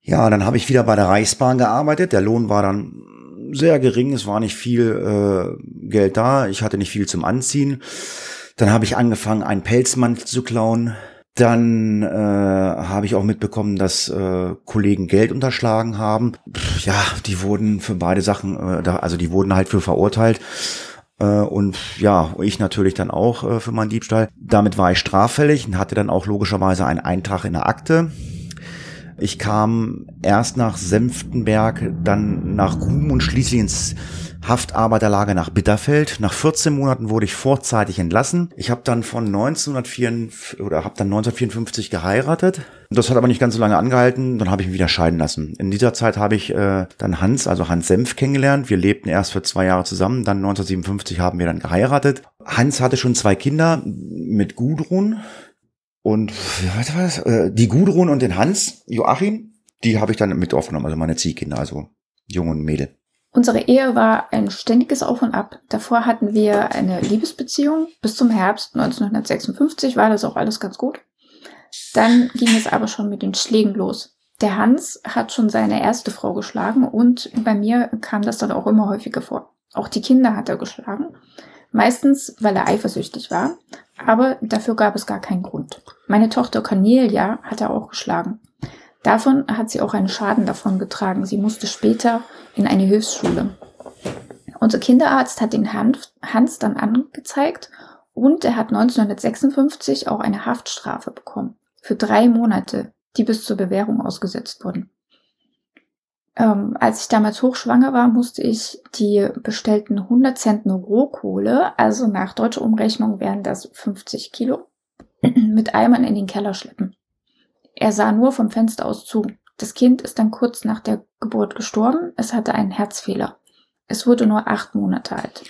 S2: Ja, dann habe ich wieder bei der Reichsbahn gearbeitet. Der Lohn war dann sehr gering, es war nicht viel äh, Geld da, ich hatte nicht viel zum Anziehen. Dann habe ich angefangen, einen Pelzmantel zu klauen. Dann äh, habe ich auch mitbekommen, dass äh, Kollegen Geld unterschlagen haben. Pff, ja, die wurden für beide Sachen, äh, da, also die wurden halt für verurteilt. Äh, und ja, ich natürlich dann auch äh, für meinen Diebstahl. Damit war ich straffällig und hatte dann auch logischerweise einen Eintrag in der Akte. Ich kam erst nach Senftenberg, dann nach Grum und schließlich ins Haftarbeiterlager nach Bitterfeld. Nach 14 Monaten wurde ich vorzeitig entlassen. Ich habe dann von 1954 oder habe dann 1954 geheiratet. Das hat aber nicht ganz so lange angehalten. Dann habe ich mich wieder scheiden lassen. In dieser Zeit habe ich äh, dann Hans, also Hans Senf, kennengelernt. Wir lebten erst für zwei Jahre zusammen. Dann 1957 haben wir dann geheiratet. Hans hatte schon zwei Kinder mit Gudrun und was war das? Äh, die Gudrun und den Hans, Joachim. Die habe ich dann mit aufgenommen, also meine Ziehkinder, also Junge und Mädel.
S1: Unsere Ehe war ein ständiges Auf und Ab. Davor hatten wir eine Liebesbeziehung. Bis zum Herbst 1956 war das auch alles ganz gut. Dann ging es aber schon mit den Schlägen los. Der Hans hat schon seine erste Frau geschlagen und bei mir kam das dann auch immer häufiger vor. Auch die Kinder hat er geschlagen. Meistens, weil er eifersüchtig war, aber dafür gab es gar keinen Grund. Meine Tochter Cornelia hat er auch geschlagen. Davon hat sie auch einen Schaden davon getragen. Sie musste später in eine Hilfsschule. Unser Kinderarzt hat den Hans dann angezeigt und er hat 1956 auch eine Haftstrafe bekommen. Für drei Monate, die bis zur Bewährung ausgesetzt wurden. Ähm, als ich damals hochschwanger war, musste ich die bestellten 100 Zentner Rohkohle, also nach deutscher Umrechnung wären das 50 Kilo, [CLEARS THROAT] mit Eimern in den Keller schleppen. Er sah nur vom Fenster aus zu. Das Kind ist dann kurz nach der Geburt gestorben. Es hatte einen Herzfehler. Es wurde nur acht Monate alt.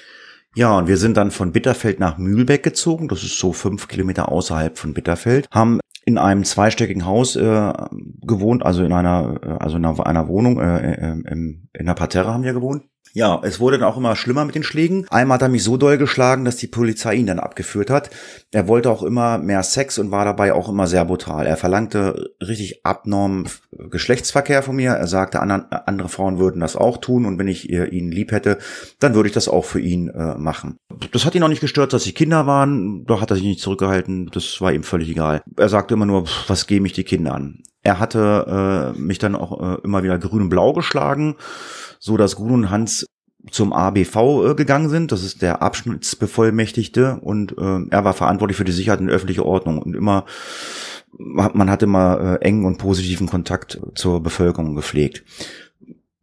S2: Ja, und wir sind dann von Bitterfeld nach Mühlbeck gezogen. Das ist so fünf Kilometer außerhalb von Bitterfeld. Haben in einem zweistöckigen Haus äh, gewohnt, also in einer, äh, also in einer, Wohnung, äh, äh, in einer Parterre haben wir gewohnt. Ja, es wurde dann auch immer schlimmer mit den Schlägen. Einmal hat er mich so doll geschlagen, dass die Polizei ihn dann abgeführt hat. Er wollte auch immer mehr Sex und war dabei auch immer sehr brutal. Er verlangte richtig abnorm Geschlechtsverkehr von mir. Er sagte, andere Frauen würden das auch tun und wenn ich ihn lieb hätte, dann würde ich das auch für ihn äh, machen. Das hat ihn auch nicht gestört, dass sie Kinder waren. Da hat er sich nicht zurückgehalten. Das war ihm völlig egal. Er sagte immer nur, was gebe ich die Kinder an? Er hatte äh, mich dann auch äh, immer wieder grün und blau geschlagen so dass Grun und Hans zum ABV äh, gegangen sind. Das ist der Abschnittsbevollmächtigte und äh, er war verantwortlich für die Sicherheit und öffentliche Ordnung und immer man hat immer äh, engen und positiven Kontakt zur Bevölkerung gepflegt.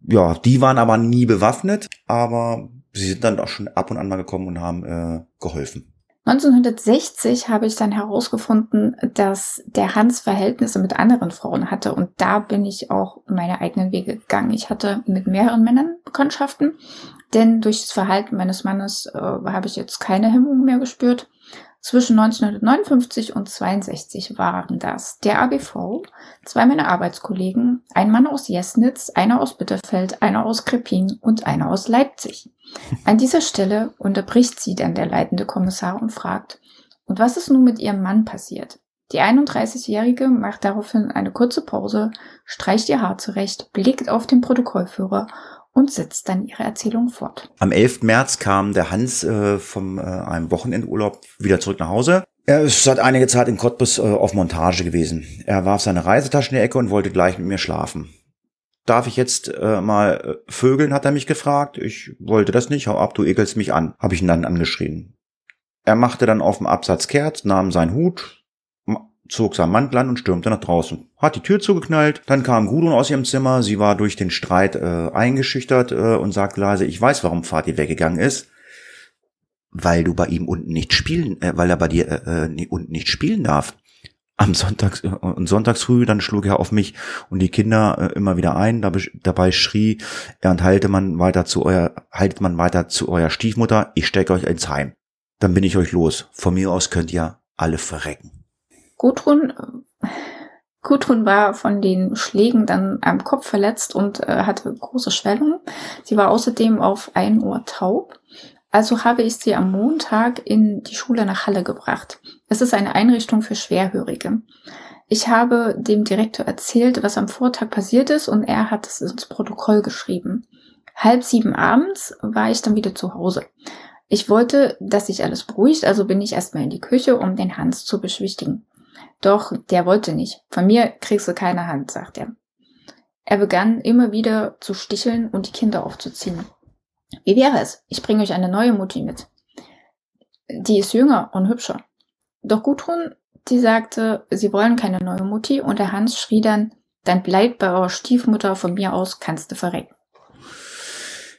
S2: Ja, die waren aber nie bewaffnet, aber sie sind dann auch schon ab und an mal gekommen und haben äh, geholfen.
S1: 1960 habe ich dann herausgefunden, dass der Hans Verhältnisse mit anderen Frauen hatte und da bin ich auch meine eigenen Wege gegangen. Ich hatte mit mehreren Männern Bekanntschaften, denn durch das Verhalten meines Mannes äh, habe ich jetzt keine Hemmung mehr gespürt. Zwischen 1959 und 62 waren das der ABV, zwei meiner Arbeitskollegen, ein Mann aus Jesnitz, einer aus Bitterfeld, einer aus Krepin und einer aus Leipzig. An dieser Stelle unterbricht sie dann der leitende Kommissar und fragt, und was ist nun mit ihrem Mann passiert? Die 31-Jährige macht daraufhin eine kurze Pause, streicht ihr Haar zurecht, blickt auf den Protokollführer und setzt dann ihre Erzählung fort.
S2: Am 11. März kam der Hans äh, vom äh, einem Wochenendurlaub wieder zurück nach Hause. Er ist seit einiger Zeit in Cottbus äh, auf Montage gewesen. Er warf seine Reisetasche in die Ecke und wollte gleich mit mir schlafen. Darf ich jetzt äh, mal äh, vögeln, hat er mich gefragt. Ich wollte das nicht. Hau ab, du ekelst mich an, habe ich ihn dann angeschrien. Er machte dann auf dem Absatz kehrt, nahm seinen Hut, zog sein Mantel an und stürmte nach draußen. Hat die Tür zugeknallt, dann kam Gudrun aus ihrem Zimmer, sie war durch den Streit äh, eingeschüchtert äh, und sagte leise, ich weiß, warum Vati weggegangen ist. Weil du bei ihm unten nicht spielen, äh, weil er bei dir äh, äh unten nicht spielen darf. Am Sonntags äh, und Sonntagsfrüh, dann schlug er auf mich und die Kinder äh, immer wieder ein. Dabei, dabei schrie er und halte man weiter zu euer, haltet man weiter zu eurer Stiefmutter, ich stecke euch ins Heim. Dann bin ich euch los. Von mir aus könnt ihr alle verrecken.
S1: Gudrun, Gudrun war von den Schlägen dann am Kopf verletzt und äh, hatte große Schwellungen. Sie war außerdem auf ein Ohr taub. Also habe ich sie am Montag in die Schule nach Halle gebracht. Es ist eine Einrichtung für Schwerhörige. Ich habe dem Direktor erzählt, was am Vortag passiert ist und er hat es ins Protokoll geschrieben. Halb sieben abends war ich dann wieder zu Hause. Ich wollte, dass sich alles beruhigt, also bin ich erstmal in die Küche, um den Hans zu beschwichtigen. Doch der wollte nicht. Von mir kriegst du keine Hand, sagt er. Er begann immer wieder zu sticheln und die Kinder aufzuziehen. Wie wäre es? Ich bringe euch eine neue Mutti mit. Die ist jünger und hübscher. Doch Gudrun, die sagte, sie wollen keine neue Mutti und der Hans schrie dann, dann bleibt bei eurer Stiefmutter von mir aus, kannst du verrecken.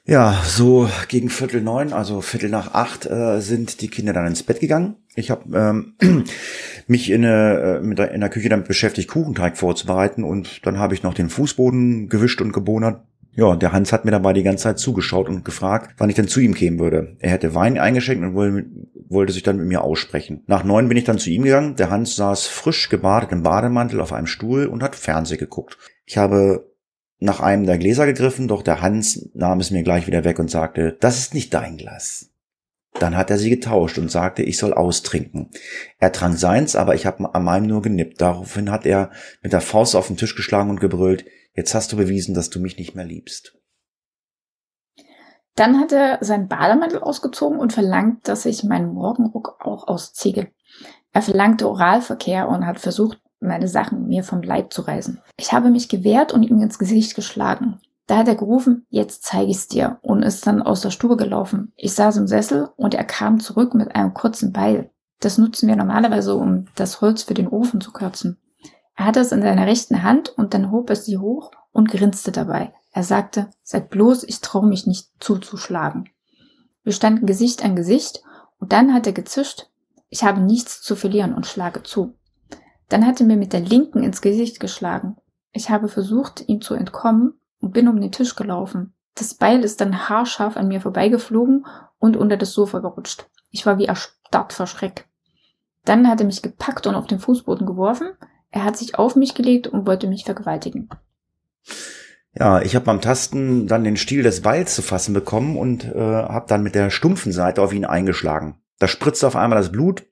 S2: Ja, so gegen Viertel neun, also Viertel nach acht, äh, sind die Kinder dann ins Bett gegangen. Ich habe ähm, [CLEARS THROAT] mich in, äh, in der Küche damit beschäftigt, Kuchenteig vorzubereiten und dann habe ich noch den Fußboden gewischt und gebonert. Ja, der Hans hat mir dabei die ganze Zeit zugeschaut und gefragt, wann ich denn zu ihm kämen würde. Er hätte Wein eingeschenkt und wollte, wollte sich dann mit mir aussprechen. Nach neun bin ich dann zu ihm gegangen. Der Hans saß frisch gebadet im Bademantel auf einem Stuhl und hat Fernseh geguckt. Ich habe nach einem der Gläser gegriffen, doch der Hans nahm es mir gleich wieder weg und sagte, das ist nicht dein Glas. Dann hat er sie getauscht und sagte, ich soll austrinken. Er trank seins, aber ich habe an meinem nur genippt. Daraufhin hat er mit der Faust auf den Tisch geschlagen und gebrüllt, jetzt hast du bewiesen, dass du mich nicht mehr liebst.
S1: Dann hat er seinen Bademantel ausgezogen und verlangt, dass ich meinen Morgenruck auch ausziehe. Er verlangte Oralverkehr und hat versucht, meine Sachen mir vom Leib zu reißen. Ich habe mich gewehrt und ihm ins Gesicht geschlagen. Da hat er gerufen, jetzt zeige ich's dir und ist dann aus der Stube gelaufen. Ich saß im Sessel und er kam zurück mit einem kurzen Beil. Das nutzen wir normalerweise, um das Holz für den Ofen zu kürzen. Er hatte es in seiner rechten Hand und dann hob er sie hoch und grinste dabei. Er sagte, sag bloß, ich traue mich nicht zuzuschlagen. Wir standen Gesicht an Gesicht und dann hat er gezischt, ich habe nichts zu verlieren und schlage zu. Dann hat er mir mit der linken ins Gesicht geschlagen. Ich habe versucht, ihm zu entkommen und bin um den Tisch gelaufen. Das Beil ist dann haarscharf an mir vorbeigeflogen und unter das Sofa gerutscht. Ich war wie erstarrt vor Schreck. Dann hat er mich gepackt und auf den Fußboden geworfen. Er hat sich auf mich gelegt und wollte mich vergewaltigen.
S2: Ja, ich habe beim Tasten dann den Stiel des Beils zu fassen bekommen und äh, habe dann mit der stumpfen Seite auf ihn eingeschlagen. Da spritzte auf einmal das Blut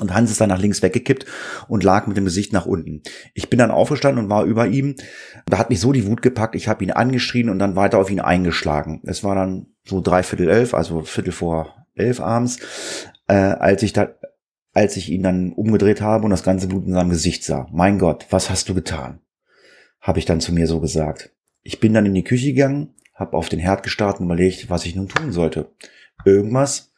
S2: und Hans ist dann nach links weggekippt und lag mit dem Gesicht nach unten. Ich bin dann aufgestanden und war über ihm. Da hat mich so die Wut gepackt. Ich habe ihn angeschrien und dann weiter auf ihn eingeschlagen. Es war dann so dreiviertel elf, also viertel vor elf abends, äh, als ich da, als ich ihn dann umgedreht habe und das ganze Blut in seinem Gesicht sah. Mein Gott, was hast du getan? Habe ich dann zu mir so gesagt. Ich bin dann in die Küche gegangen, habe auf den Herd gestartet und überlegt, was ich nun tun sollte. Irgendwas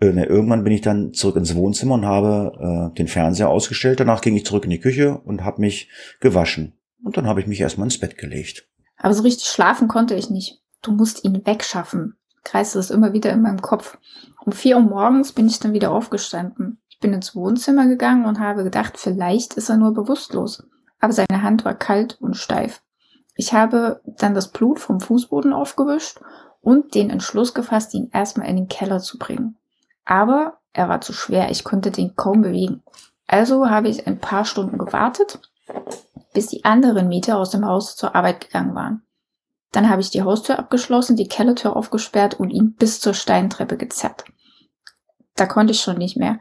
S2: äh, ne, irgendwann bin ich dann zurück ins Wohnzimmer und habe äh, den Fernseher ausgestellt. Danach ging ich zurück in die Küche und habe mich gewaschen. Und dann habe ich mich erstmal ins Bett gelegt.
S1: Aber so richtig schlafen konnte ich nicht. Du musst ihn wegschaffen. Kreiste es immer wieder in meinem Kopf. Um vier Uhr morgens bin ich dann wieder aufgestanden. Ich bin ins Wohnzimmer gegangen und habe gedacht, vielleicht ist er nur bewusstlos. Aber seine Hand war kalt und steif. Ich habe dann das Blut vom Fußboden aufgewischt und den Entschluss gefasst, ihn erstmal in den Keller zu bringen aber er war zu schwer, ich konnte den kaum bewegen. Also habe ich ein paar Stunden gewartet, bis die anderen Mieter aus dem Haus zur Arbeit gegangen waren. Dann habe ich die Haustür abgeschlossen, die Kellertür aufgesperrt und ihn bis zur Steintreppe gezerrt. Da konnte ich schon nicht mehr.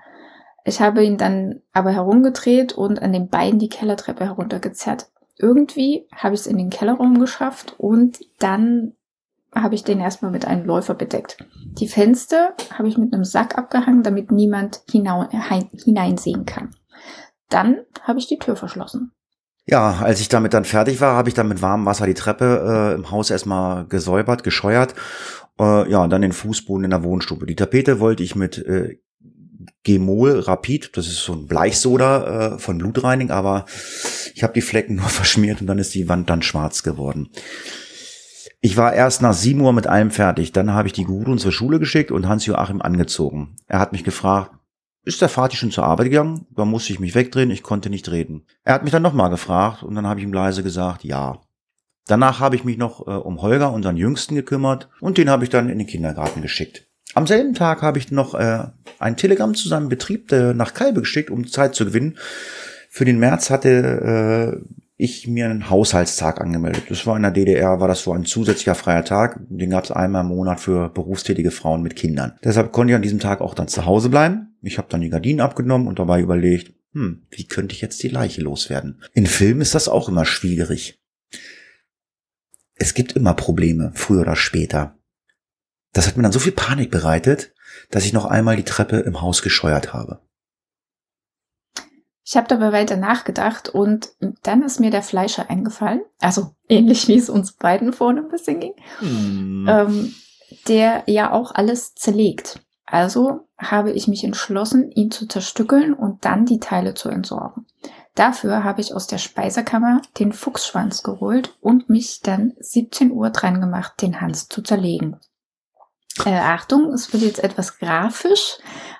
S1: Ich habe ihn dann aber herumgedreht und an den Beinen die Kellertreppe heruntergezerrt. Irgendwie habe ich es in den Kellerraum geschafft und dann habe ich den erstmal mit einem Läufer bedeckt. Die Fenster habe ich mit einem Sack abgehangen, damit niemand hineinsehen kann. Dann habe ich die Tür verschlossen.
S2: Ja, als ich damit dann fertig war, habe ich dann mit warmem Wasser die Treppe äh, im Haus erstmal gesäubert, gescheuert. Äh, ja, und dann den Fußboden in der Wohnstube. Die Tapete wollte ich mit äh, Gemol Rapid, das ist so ein Bleichsoda äh, von Blutreining, aber ich habe die Flecken nur [LAUGHS] verschmiert und dann ist die Wand dann schwarz geworden. Ich war erst nach 7 Uhr mit allem fertig. Dann habe ich die Gudrun zur Schule geschickt und Hans-Joachim angezogen. Er hat mich gefragt, ist der Vati schon zur Arbeit gegangen? Da musste ich mich wegdrehen, ich konnte nicht reden. Er hat mich dann nochmal gefragt und dann habe ich ihm leise gesagt, ja. Danach habe ich mich noch äh, um Holger, unseren Jüngsten, gekümmert und den habe ich dann in den Kindergarten geschickt. Am selben Tag habe ich noch äh, ein Telegramm zu seinem Betrieb äh, nach Kalbe geschickt, um Zeit zu gewinnen. Für den März hatte äh, ich mir einen Haushaltstag angemeldet. Das war in der DDR, war das so ein zusätzlicher freier Tag. Den gab es einmal im Monat für berufstätige Frauen mit Kindern. Deshalb konnte ich an diesem Tag auch dann zu Hause bleiben. Ich habe dann die Gardinen abgenommen und dabei überlegt, hm, wie könnte ich jetzt die Leiche loswerden? In Filmen ist das auch immer schwierig. Es gibt immer Probleme, früher oder später. Das hat mir dann so viel Panik bereitet, dass ich noch einmal die Treppe im Haus gescheuert habe.
S1: Ich habe dabei weiter nachgedacht und dann ist mir der Fleischer eingefallen, also ähnlich wie es uns beiden vorne ein bisschen ging, hm. ähm, der ja auch alles zerlegt. Also habe ich mich entschlossen, ihn zu zerstückeln und dann die Teile zu entsorgen. Dafür habe ich aus der Speisekammer den Fuchsschwanz geholt und mich dann 17 Uhr dran gemacht, den Hans zu zerlegen. Äh, Achtung, es wird jetzt etwas grafisch.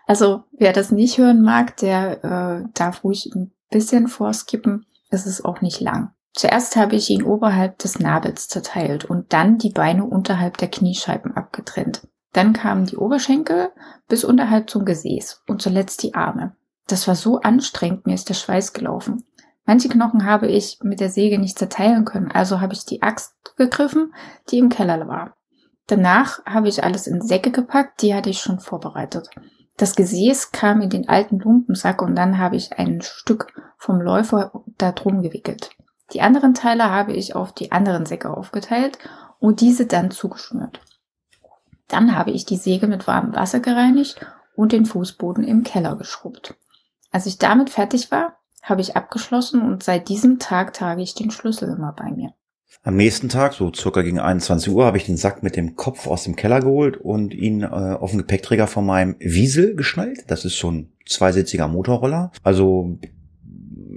S1: Also wer das nicht hören mag, der äh, darf ruhig ein bisschen vorskippen. Es ist auch nicht lang. Zuerst habe ich ihn oberhalb des Nabels zerteilt und dann die Beine unterhalb der Kniescheiben abgetrennt. Dann kamen die Oberschenkel bis unterhalb zum Gesäß und zuletzt die Arme. Das war so anstrengend, mir ist der Schweiß gelaufen. Manche Knochen habe ich mit der Säge nicht zerteilen können, also habe ich die Axt gegriffen, die im Keller war. Danach habe ich alles in Säcke gepackt, die hatte ich schon vorbereitet. Das Gesäß kam in den alten Lumpensack und dann habe ich ein Stück vom Läufer da drum gewickelt. Die anderen Teile habe ich auf die anderen Säcke aufgeteilt und diese dann zugeschnürt. Dann habe ich die Säge mit warmem Wasser gereinigt und den Fußboden im Keller geschrubbt. Als ich damit fertig war, habe ich abgeschlossen und seit diesem Tag trage ich den Schlüssel immer bei mir.
S2: Am nächsten Tag, so circa gegen 21 Uhr, habe ich den Sack mit dem Kopf aus dem Keller geholt und ihn äh, auf den Gepäckträger von meinem Wiesel geschnallt. Das ist so ein zweisitziger Motorroller. Also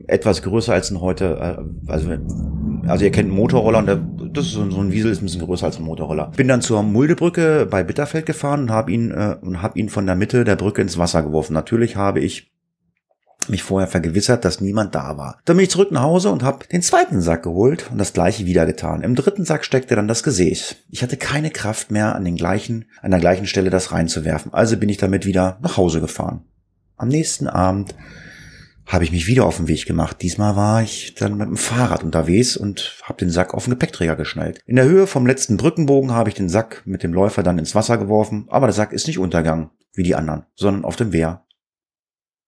S2: etwas größer als ein heute, äh, also also ihr kennt einen Motorroller und das ist so, so ein Wiesel ist ein bisschen größer als ein Motorroller. Bin dann zur Muldebrücke bei Bitterfeld gefahren und habe ihn äh, und habe ihn von der Mitte der Brücke ins Wasser geworfen. Natürlich habe ich mich vorher vergewissert, dass niemand da war. Dann bin ich zurück nach Hause und habe den zweiten Sack geholt und das gleiche wieder getan. Im dritten Sack steckte dann das Gesäß. Ich hatte keine Kraft mehr, an den gleichen, an der gleichen Stelle das reinzuwerfen. Also bin ich damit wieder nach Hause gefahren. Am nächsten Abend habe ich mich wieder auf den Weg gemacht. Diesmal war ich dann mit dem Fahrrad unterwegs und habe den Sack auf den Gepäckträger geschnallt. In der Höhe vom letzten Brückenbogen habe ich den Sack mit dem Läufer dann ins Wasser geworfen, aber der Sack ist nicht untergegangen, wie die anderen, sondern auf dem Wehr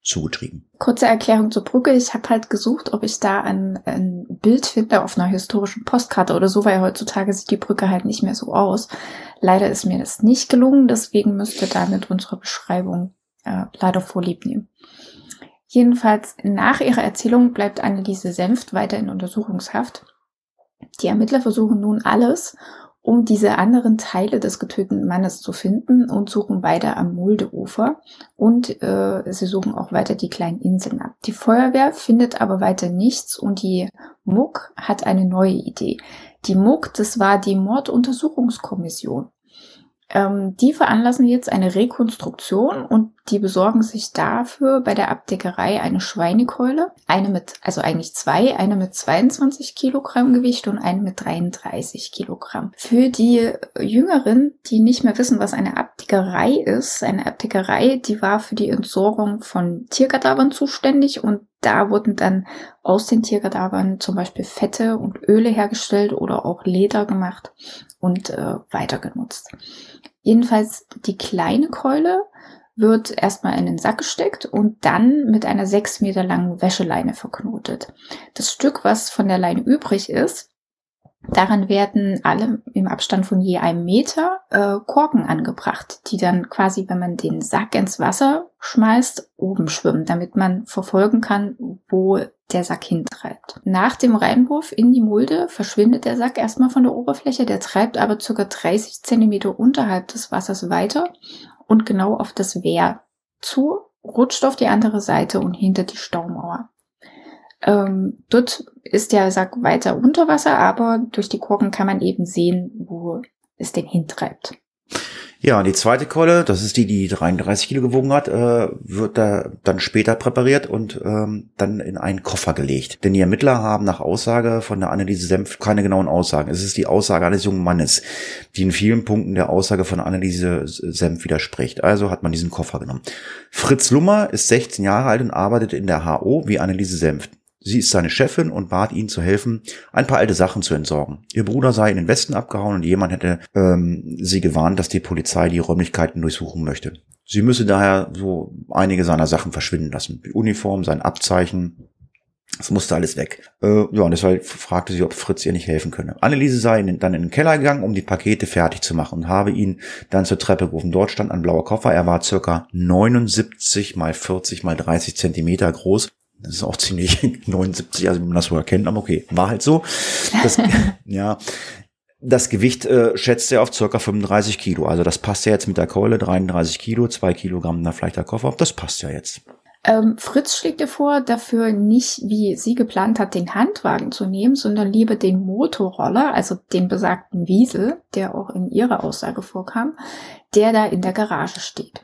S2: zugetrieben.
S1: Kurze Erklärung zur Brücke. Ich habe halt gesucht, ob ich da ein, ein, Bild finde auf einer historischen Postkarte oder so, weil heutzutage sieht die Brücke halt nicht mehr so aus. Leider ist mir das nicht gelungen, deswegen müsst ihr damit unsere Beschreibung äh, leider vorlieb nehmen. Jedenfalls nach ihrer Erzählung bleibt Anneliese Senft weiter in Untersuchungshaft. Die Ermittler versuchen nun alles, um diese anderen Teile des getöteten Mannes zu finden und suchen weiter am Muldeufer und äh, sie suchen auch weiter die kleinen Inseln ab. Die Feuerwehr findet aber weiter nichts und die MUK hat eine neue Idee. Die MUK, das war die Morduntersuchungskommission. Ähm, die veranlassen jetzt eine Rekonstruktion und die besorgen sich dafür bei der Abdeckerei eine Schweinekeule, eine mit, also eigentlich zwei, eine mit 22 Kilogramm Gewicht und eine mit 33 Kilogramm. Für die Jüngeren, die nicht mehr wissen, was eine Abdeckerei ist, eine Abdeckerei, die war für die Entsorgung von Tierkadavern zuständig und da wurden dann aus den Tierkadavern zum Beispiel Fette und Öle hergestellt oder auch Leder gemacht und äh, weiter genutzt. Jedenfalls die kleine Keule wird erstmal in den Sack gesteckt und dann mit einer sechs Meter langen Wäscheleine verknotet. Das Stück, was von der Leine übrig ist, Daran werden alle im Abstand von je einem Meter äh, Korken angebracht, die dann quasi, wenn man den Sack ins Wasser schmeißt, oben schwimmen, damit man verfolgen kann, wo der Sack hintreibt. Nach dem Reinwurf in die Mulde verschwindet der Sack erstmal von der Oberfläche, der treibt aber circa 30 Zentimeter unterhalb des Wassers weiter und genau auf das Wehr zu rutscht auf die andere Seite und hinter die Staumauer. Ähm, dort ist der Sack weiter unter Wasser, aber durch die Korken kann man eben sehen, wo es den hintreibt.
S2: Ja, die zweite Keule, das ist die, die 33 Kilo gewogen hat, äh, wird da dann später präpariert und ähm, dann in einen Koffer gelegt. Denn die Ermittler haben nach Aussage von der Anneliese Senf keine genauen Aussagen. Es ist die Aussage eines jungen Mannes, die in vielen Punkten der Aussage von Anneliese Senf widerspricht. Also hat man diesen Koffer genommen. Fritz Lummer ist 16 Jahre alt und arbeitet in der HO wie Anneliese Senf. Sie ist seine Chefin und bat ihn zu helfen, ein paar alte Sachen zu entsorgen. Ihr Bruder sei in den Westen abgehauen und jemand hätte ähm, sie gewarnt, dass die Polizei die Räumlichkeiten durchsuchen möchte. Sie müsse daher so einige seiner Sachen verschwinden lassen. Die Uniform, sein Abzeichen, das musste alles weg. Äh, ja, und deshalb fragte sie, ob Fritz ihr nicht helfen könne. Anneliese sei in, dann in den Keller gegangen, um die Pakete fertig zu machen und habe ihn dann zur Treppe gerufen. Dort stand ein blauer Koffer. Er war circa 79 mal 40 mal 30 Zentimeter groß das ist auch ziemlich [LAUGHS] 79, also wie man das so erkennt, aber okay, war halt so. Das, [LAUGHS] ja, das Gewicht äh, schätzt er auf circa 35 Kilo. Also das passt ja jetzt mit der Keule, 33 Kilo, 2 Kilogramm da vielleicht der Koffer. Das passt ja jetzt.
S1: Ähm, Fritz schlägt dir vor, dafür nicht, wie sie geplant hat, den Handwagen zu nehmen, sondern lieber den Motorroller, also den besagten Wiesel, der auch in ihrer Aussage vorkam, der da in der Garage steht.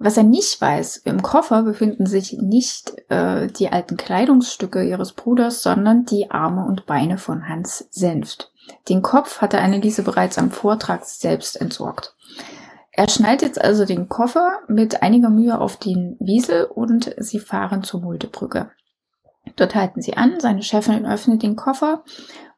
S1: Was er nicht weiß, im Koffer befinden sich nicht äh, die alten Kleidungsstücke ihres Bruders, sondern die Arme und Beine von Hans Senft. Den Kopf hatte Anneliese bereits am Vortrag selbst entsorgt. Er schnallt jetzt also den Koffer mit einiger Mühe auf den Wiesel und sie fahren zur Muldebrücke. Dort halten sie an, seine Chefin öffnet den Koffer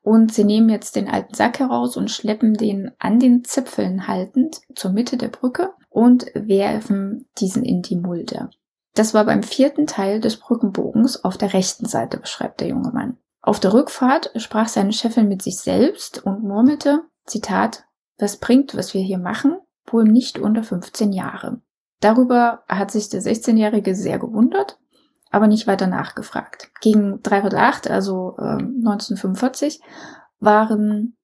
S1: und sie nehmen jetzt den alten Sack heraus und schleppen den an den Zipfeln haltend zur Mitte der Brücke und werfen diesen in die Mulde. Das war beim vierten Teil des Brückenbogens auf der rechten Seite, beschreibt der junge Mann. Auf der Rückfahrt sprach seine Chefin mit sich selbst und murmelte, Zitat, was bringt, was wir hier machen? Wohl nicht unter 15 Jahre. Darüber hat sich der 16-Jährige sehr gewundert, aber nicht weiter nachgefragt. Gegen dreiviertel acht, also äh, 1945, waren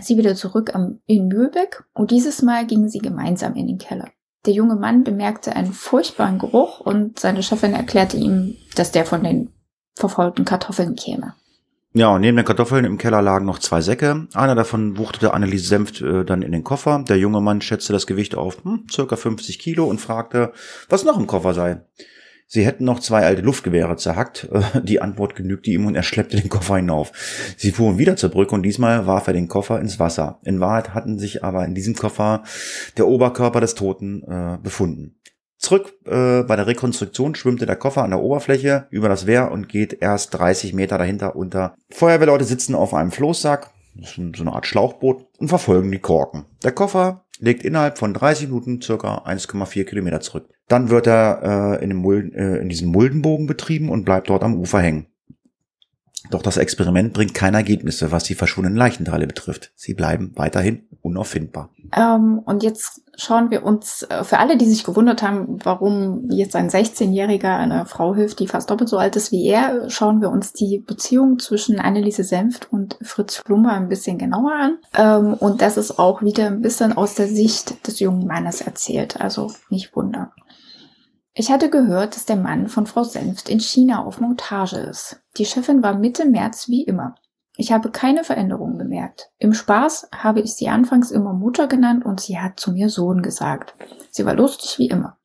S1: sie wieder zurück am, in Mühlbeck und dieses Mal gingen sie gemeinsam in den Keller. Der junge Mann bemerkte einen furchtbaren Geruch und seine Chefin erklärte ihm, dass der von den verfolgten Kartoffeln käme.
S2: Ja, und neben den Kartoffeln im Keller lagen noch zwei Säcke. Einer davon wuchtete Anneliese Senft äh, dann in den Koffer. Der junge Mann schätzte das Gewicht auf hm, circa 50 Kilo und fragte, was noch im Koffer sei. Sie hätten noch zwei alte Luftgewehre zerhackt. Die Antwort genügte ihm und er schleppte den Koffer hinauf. Sie fuhren wieder zur Brücke und diesmal warf er den Koffer ins Wasser. In Wahrheit hatten sich aber in diesem Koffer der Oberkörper des Toten äh, befunden. Zurück äh, bei der Rekonstruktion schwimmte der Koffer an der Oberfläche über das Wehr und geht erst 30 Meter dahinter unter. Feuerwehrleute sitzen auf einem Floßsack, so eine Art Schlauchboot, und verfolgen die Korken. Der Koffer legt innerhalb von 30 Minuten circa 1,4 Kilometer zurück. Dann wird er äh, in, Mulden, äh, in diesem Muldenbogen betrieben und bleibt dort am Ufer hängen. Doch das Experiment bringt keine Ergebnisse, was die verschwundenen Leichenteile betrifft. Sie bleiben weiterhin unauffindbar.
S1: Ähm, und jetzt schauen wir uns, äh, für alle, die sich gewundert haben, warum jetzt ein 16-Jähriger einer Frau hilft, die fast doppelt so alt ist wie er, schauen wir uns die Beziehung zwischen Anneliese Senft und Fritz Flummer ein bisschen genauer an. Ähm, und das ist auch wieder ein bisschen aus der Sicht des jungen Mannes erzählt, also nicht wundern. Ich hatte gehört, dass der Mann von Frau Senft in China auf Montage ist. Die Chefin war Mitte März wie immer. Ich habe keine Veränderung bemerkt. Im Spaß habe ich sie anfangs immer Mutter genannt und sie hat zu mir Sohn gesagt. Sie war lustig wie immer.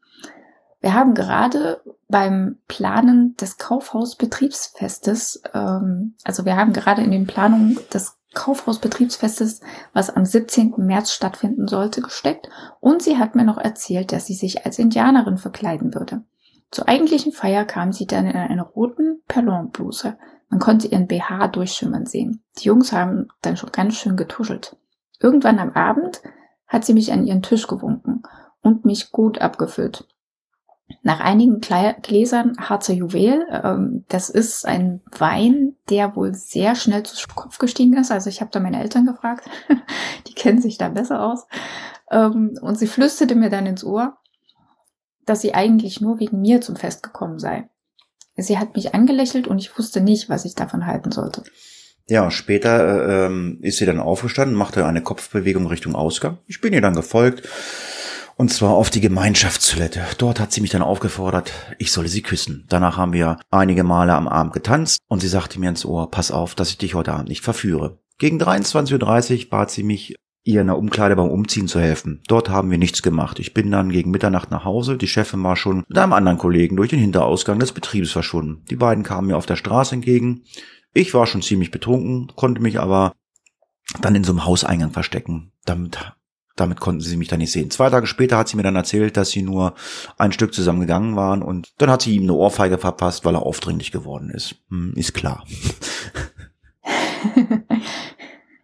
S1: Wir haben gerade beim Planen des Kaufhausbetriebsfestes, ähm, also wir haben gerade in den Planungen des Kaufhausbetriebsfestes, was am 17. März stattfinden sollte, gesteckt und sie hat mir noch erzählt, dass sie sich als Indianerin verkleiden würde. Zur eigentlichen Feier kam sie dann in einer roten Perlonbluse. Man konnte ihren BH durchschimmern sehen. Die Jungs haben dann schon ganz schön getuschelt. Irgendwann am Abend hat sie mich an ihren Tisch gewunken und mich gut abgefüllt. Nach einigen Gläsern Harzer Juwel, ähm, das ist ein Wein, der wohl sehr schnell zu Kopf gestiegen ist. Also ich habe da meine Eltern gefragt, [LAUGHS] die kennen sich da besser aus. Ähm, und sie flüsterte mir dann ins Ohr, dass sie eigentlich nur wegen mir zum Fest gekommen sei. Sie hat mich angelächelt und ich wusste nicht, was ich davon halten sollte.
S2: Ja, später äh, ähm, ist sie dann aufgestanden, machte eine Kopfbewegung Richtung Ausgang. Ich bin ihr dann gefolgt Und zwar auf die Gemeinschaftstoilette. Dort hat sie mich dann aufgefordert, ich solle sie küssen. Danach haben wir einige Male am Abend getanzt und sie sagte mir ins Ohr, pass auf, dass ich dich heute Abend nicht verführe. Gegen 23.30 Uhr bat sie mich, ihr in der Umkleide beim Umziehen zu helfen. Dort haben wir nichts gemacht. Ich bin dann gegen Mitternacht nach Hause. Die Chefin war schon mit einem anderen Kollegen durch den Hinterausgang des Betriebes verschwunden. Die beiden kamen mir auf der Straße entgegen. Ich war schon ziemlich betrunken, konnte mich aber dann in so einem Hauseingang verstecken. Damit, damit konnten sie mich dann nicht sehen. Zwei Tage später hat sie mir dann erzählt, dass sie nur ein Stück zusammen gegangen waren und dann hat sie ihm eine Ohrfeige verpasst, weil er aufdringlich geworden ist. Hm, ist klar. [LAUGHS]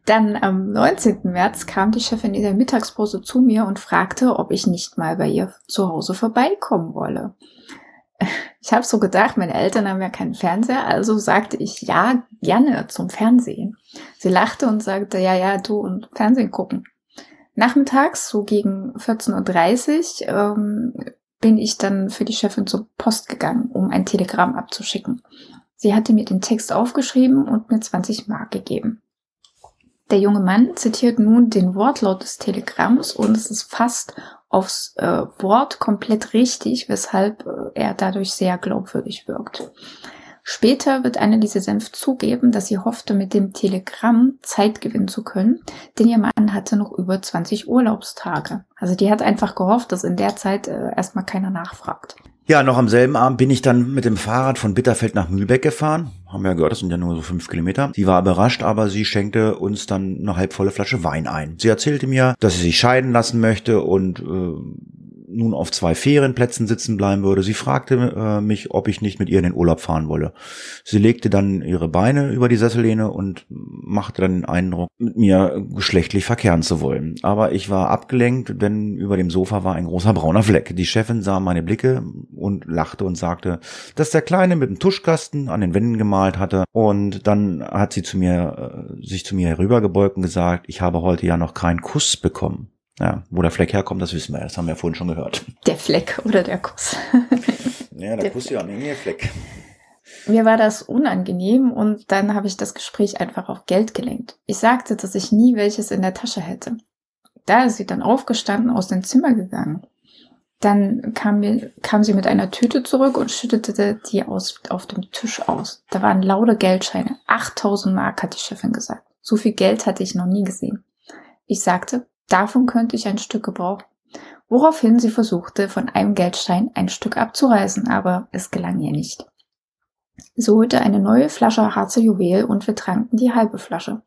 S1: Dann am 19. März kam die Chefin in der Mittagspause zu mir und fragte, ob ich nicht mal bei ihr zu Hause vorbeikommen wolle. Ich habe so gedacht, meine Eltern haben ja keinen Fernseher, also sagte ich ja gerne zum Fernsehen. Sie lachte und sagte, ja, ja, du und Fernsehen gucken. Nachmittags, so gegen 14.30 Uhr, ähm, bin ich dann für die Chefin zur Post gegangen, um ein Telegramm abzuschicken. Sie hatte mir den Text aufgeschrieben und mir 20 Mark gegeben. Der junge Mann zitiert nun den Wortlaut des Telegramms und es ist fast aufs äh, Wort komplett richtig, weshalb äh, er dadurch sehr glaubwürdig wirkt. Später wird Anneliese Senf zugeben, dass sie hoffte, mit dem Telegramm Zeit gewinnen zu können, denn ihr Mann hatte noch über 20 Urlaubstage. Also die hat einfach gehofft, dass in der Zeit äh, erstmal keiner nachfragt.
S2: Ja, noch am selben Abend bin ich dann mit dem Fahrrad von Bitterfeld nach Mühlbeck gefahren. Haben wir ja gehört, das sind ja nur so fünf Kilometer. Sie war überrascht, aber sie schenkte uns dann eine halbvolle Flasche Wein ein. Sie erzählte mir, dass sie sich scheiden lassen möchte und äh, nun auf zwei Ferienplätzen sitzen bleiben würde. Sie fragte äh, mich, ob ich nicht mit ihr in den Urlaub fahren wolle. Sie legte dann ihre Beine über die Sessellehne und machte dann den Eindruck, mit mir geschlechtlich verkehren zu wollen. Aber ich war abgelenkt, denn über dem Sofa war ein großer brauner Fleck. Die Chefin sah meine Blicke und lachte und sagte, dass der Kleine mit dem Tuschkasten an den Wänden gemalt hatte. Und dann hat sie zu mir, äh, sich zu mir herübergebeugt und gesagt, ich habe heute ja noch keinen Kuss bekommen. Ja, wo der Fleck herkommt, das wissen wir. Das haben wir ja vorhin schon gehört.
S1: Der Fleck oder der Kuss. [LAUGHS]
S2: ja, der, der Kuss ja, nee, der Fleck.
S1: Mir war das unangenehm und dann habe ich das Gespräch einfach auf Geld gelenkt. Ich sagte, dass ich nie welches in der Tasche hätte. Da ist sie dann aufgestanden, aus dem Zimmer gegangen. Dann kam, mir, kam sie mit einer Tüte zurück und schüttete die aus, auf dem Tisch aus. Da waren lauter Geldscheine. 8000 Mark, hat die Chefin gesagt. So viel Geld hatte ich noch nie gesehen. Ich sagte, Davon könnte ich ein Stück gebrauchen. Woraufhin sie versuchte, von einem Geldstein ein Stück abzureißen, aber es gelang ihr nicht. Sie holte eine neue Flasche Harzer Juwel und wir tranken die halbe Flasche.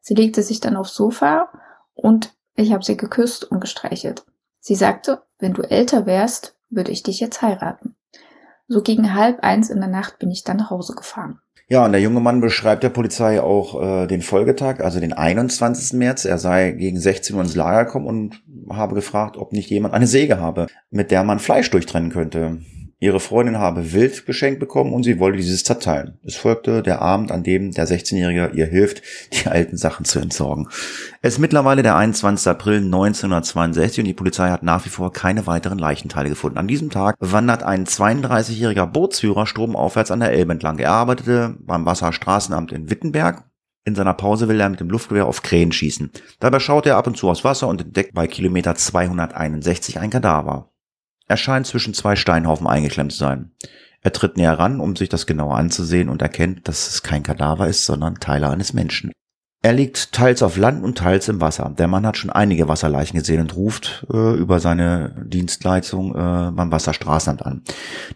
S1: Sie legte sich dann aufs Sofa und ich habe sie geküsst und gestreichelt. Sie sagte, wenn du älter wärst, würde ich dich jetzt heiraten. So gegen halb eins in der Nacht bin ich dann nach Hause gefahren.
S2: Ja, und der junge Mann beschreibt der Polizei auch äh, den Folgetag, also den 21. März. Er sei gegen 16 Uhr ins Lager gekommen und habe gefragt, ob nicht jemand eine Säge habe, mit der man Fleisch durchtrennen könnte. Ihre Freundin habe Wild geschenkt bekommen und sie wollte dieses zerteilen. Es folgte der Abend, an dem der 16-Jährige ihr hilft, die alten Sachen zu entsorgen. Es ist mittlerweile der 21. April 1962 und die Polizei hat nach wie vor keine weiteren Leichenteile gefunden. An diesem Tag wandert ein 32-jähriger Bootsführer stromaufwärts an der Elbe entlang. Er arbeitete beim Wasserstraßenamt in Wittenberg in seiner Pause will er mit dem Luftgewehr auf Krähen schießen. Dabei schaut er ab und zu aus Wasser und entdeckt bei Kilometer 261 ein Kadaver. Er scheint zwischen zwei Steinhaufen eingeklemmt zu sein. Er tritt näher ran, um sich das genauer anzusehen und erkennt, dass es kein Kadaver ist, sondern Teile eines Menschen. Er liegt teils auf Land und teils im Wasser. Der Mann hat schon einige Wasserleichen gesehen und ruft äh, über seine Dienstleistung äh, beim Wasserstraßenamt an.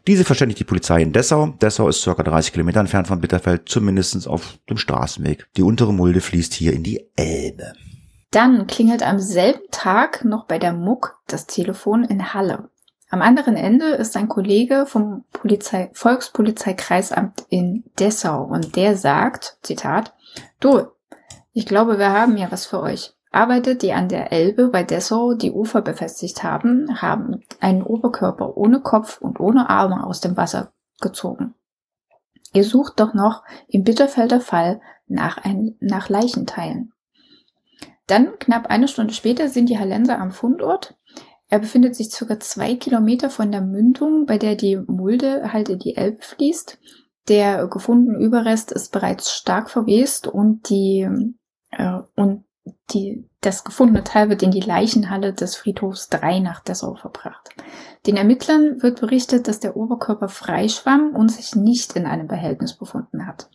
S2: Diese verständigt die Polizei in Dessau. Dessau ist circa 30 Kilometer entfernt von Bitterfeld, zumindest auf dem Straßenweg. Die untere Mulde fließt hier in die Elbe.
S1: Dann klingelt am selben Tag noch bei der Muck das Telefon in Halle. Am anderen Ende ist ein Kollege vom Polizei, Volkspolizeikreisamt in Dessau und der sagt, Zitat, du, ich glaube, wir haben ja was für euch. Arbeitet, die an der Elbe bei Dessau die Ufer befestigt haben, haben einen Oberkörper ohne Kopf und ohne Arme aus dem Wasser gezogen. Ihr sucht doch noch im Bitterfelder Fall nach, ein, nach Leichenteilen. Dann, knapp eine Stunde später, sind die Hallenser am Fundort. Er befindet sich circa zwei Kilometer von der Mündung, bei der die Mulde halt in die Elbe fließt. Der gefundene Überrest ist bereits stark verwest und die äh, und die, das gefundene Teil wird in die Leichenhalle des Friedhofs 3 nach Dessau verbracht. Den Ermittlern wird berichtet, dass der Oberkörper freischwamm und sich nicht in einem Behältnis befunden hat.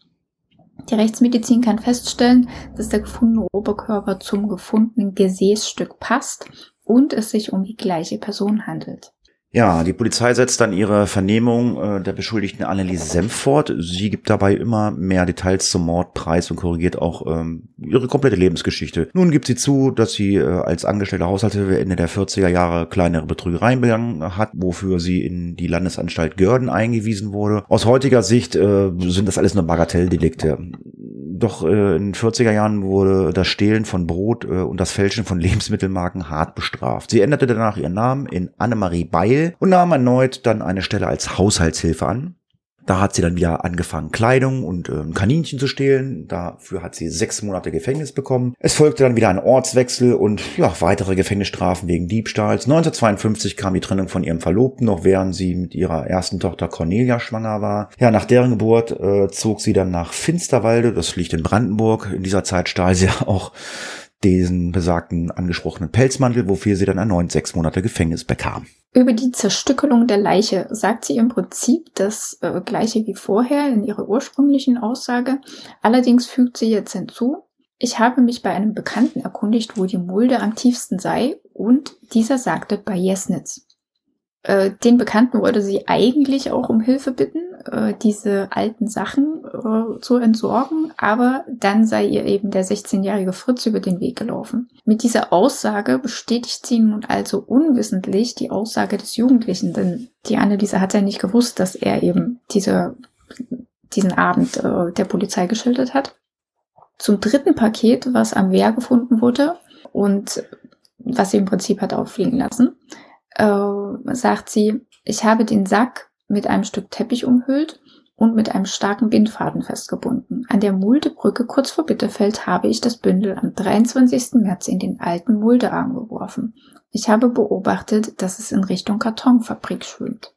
S1: Die Rechtsmedizin kann feststellen, dass der gefundene Oberkörper zum gefundenen Gesäßstück passt und es sich um die gleiche Person handelt.
S2: Ja, die Polizei setzt dann ihre Vernehmung äh, der Beschuldigten Anneliese Senf fort. Sie gibt dabei immer mehr Details zum Mord preis und korrigiert auch ähm, ihre komplette Lebensgeschichte. Nun gibt sie zu, dass sie äh, als angestellte Haushaltshilfe Ende der 40er Jahre kleinere Betrügereien begangen hat, wofür sie in die Landesanstalt Görden eingewiesen wurde. Aus heutiger Sicht äh, sind das alles nur Bagatelldelikte. Doch äh, in den 40er Jahren wurde das Stehlen von Brot äh, und das Fälschen von [LAUGHS] Lebensmittelmarken hart bestraft. Sie änderte danach ihren Namen in Annemarie Beil und nahm erneut dann eine Stelle als Haushaltshilfe an. Da hat sie dann wieder angefangen, Kleidung und äh, Kaninchen zu stehlen. Dafür hat sie sechs Monate Gefängnis bekommen. Es folgte dann wieder ein Ortswechsel und ja, weitere Gefängnisstrafen wegen Diebstahls. 1952 kam die Trennung von ihrem Verlobten, noch während sie mit ihrer ersten Tochter Cornelia schwanger war. Ja, nach deren Geburt äh, zog sie dann nach Finsterwalde, das liegt in Brandenburg. In dieser Zeit stahl sie [LAUGHS] auch diesen besagten angesprochenen Pelzmantel, wofür sie dann erneut sechs Monate Gefängnis bekam.
S1: Über die Zerstückelung der Leiche sagt sie im Prinzip das äh, gleiche wie vorher in ihrer ursprünglichen Aussage. Allerdings fügt sie jetzt hinzu, ich habe mich bei einem Bekannten erkundigt, wo die Mulde am tiefsten sei, und dieser sagte bei Jesnitz. Äh, den Bekannten wollte sie eigentlich auch um Hilfe bitten, äh, diese alten Sachen äh, zu entsorgen, aber dann sei ihr eben der 16-jährige Fritz über den Weg gelaufen. Mit dieser Aussage bestätigt sie nun also unwissentlich die Aussage des Jugendlichen, denn die Anneliese hat ja nicht gewusst, dass er eben diese, diesen Abend äh, der Polizei geschildert hat. Zum dritten Paket, was am Wehr gefunden wurde und was sie im Prinzip hat auffliegen lassen, äh, sagt sie, ich habe den Sack mit einem Stück Teppich umhüllt und mit einem starken Bindfaden festgebunden. An der Muldebrücke kurz vor Bitterfeld habe ich das Bündel am 23. März in den alten Muldearm geworfen. Ich habe beobachtet, dass es in Richtung Kartonfabrik schwimmt.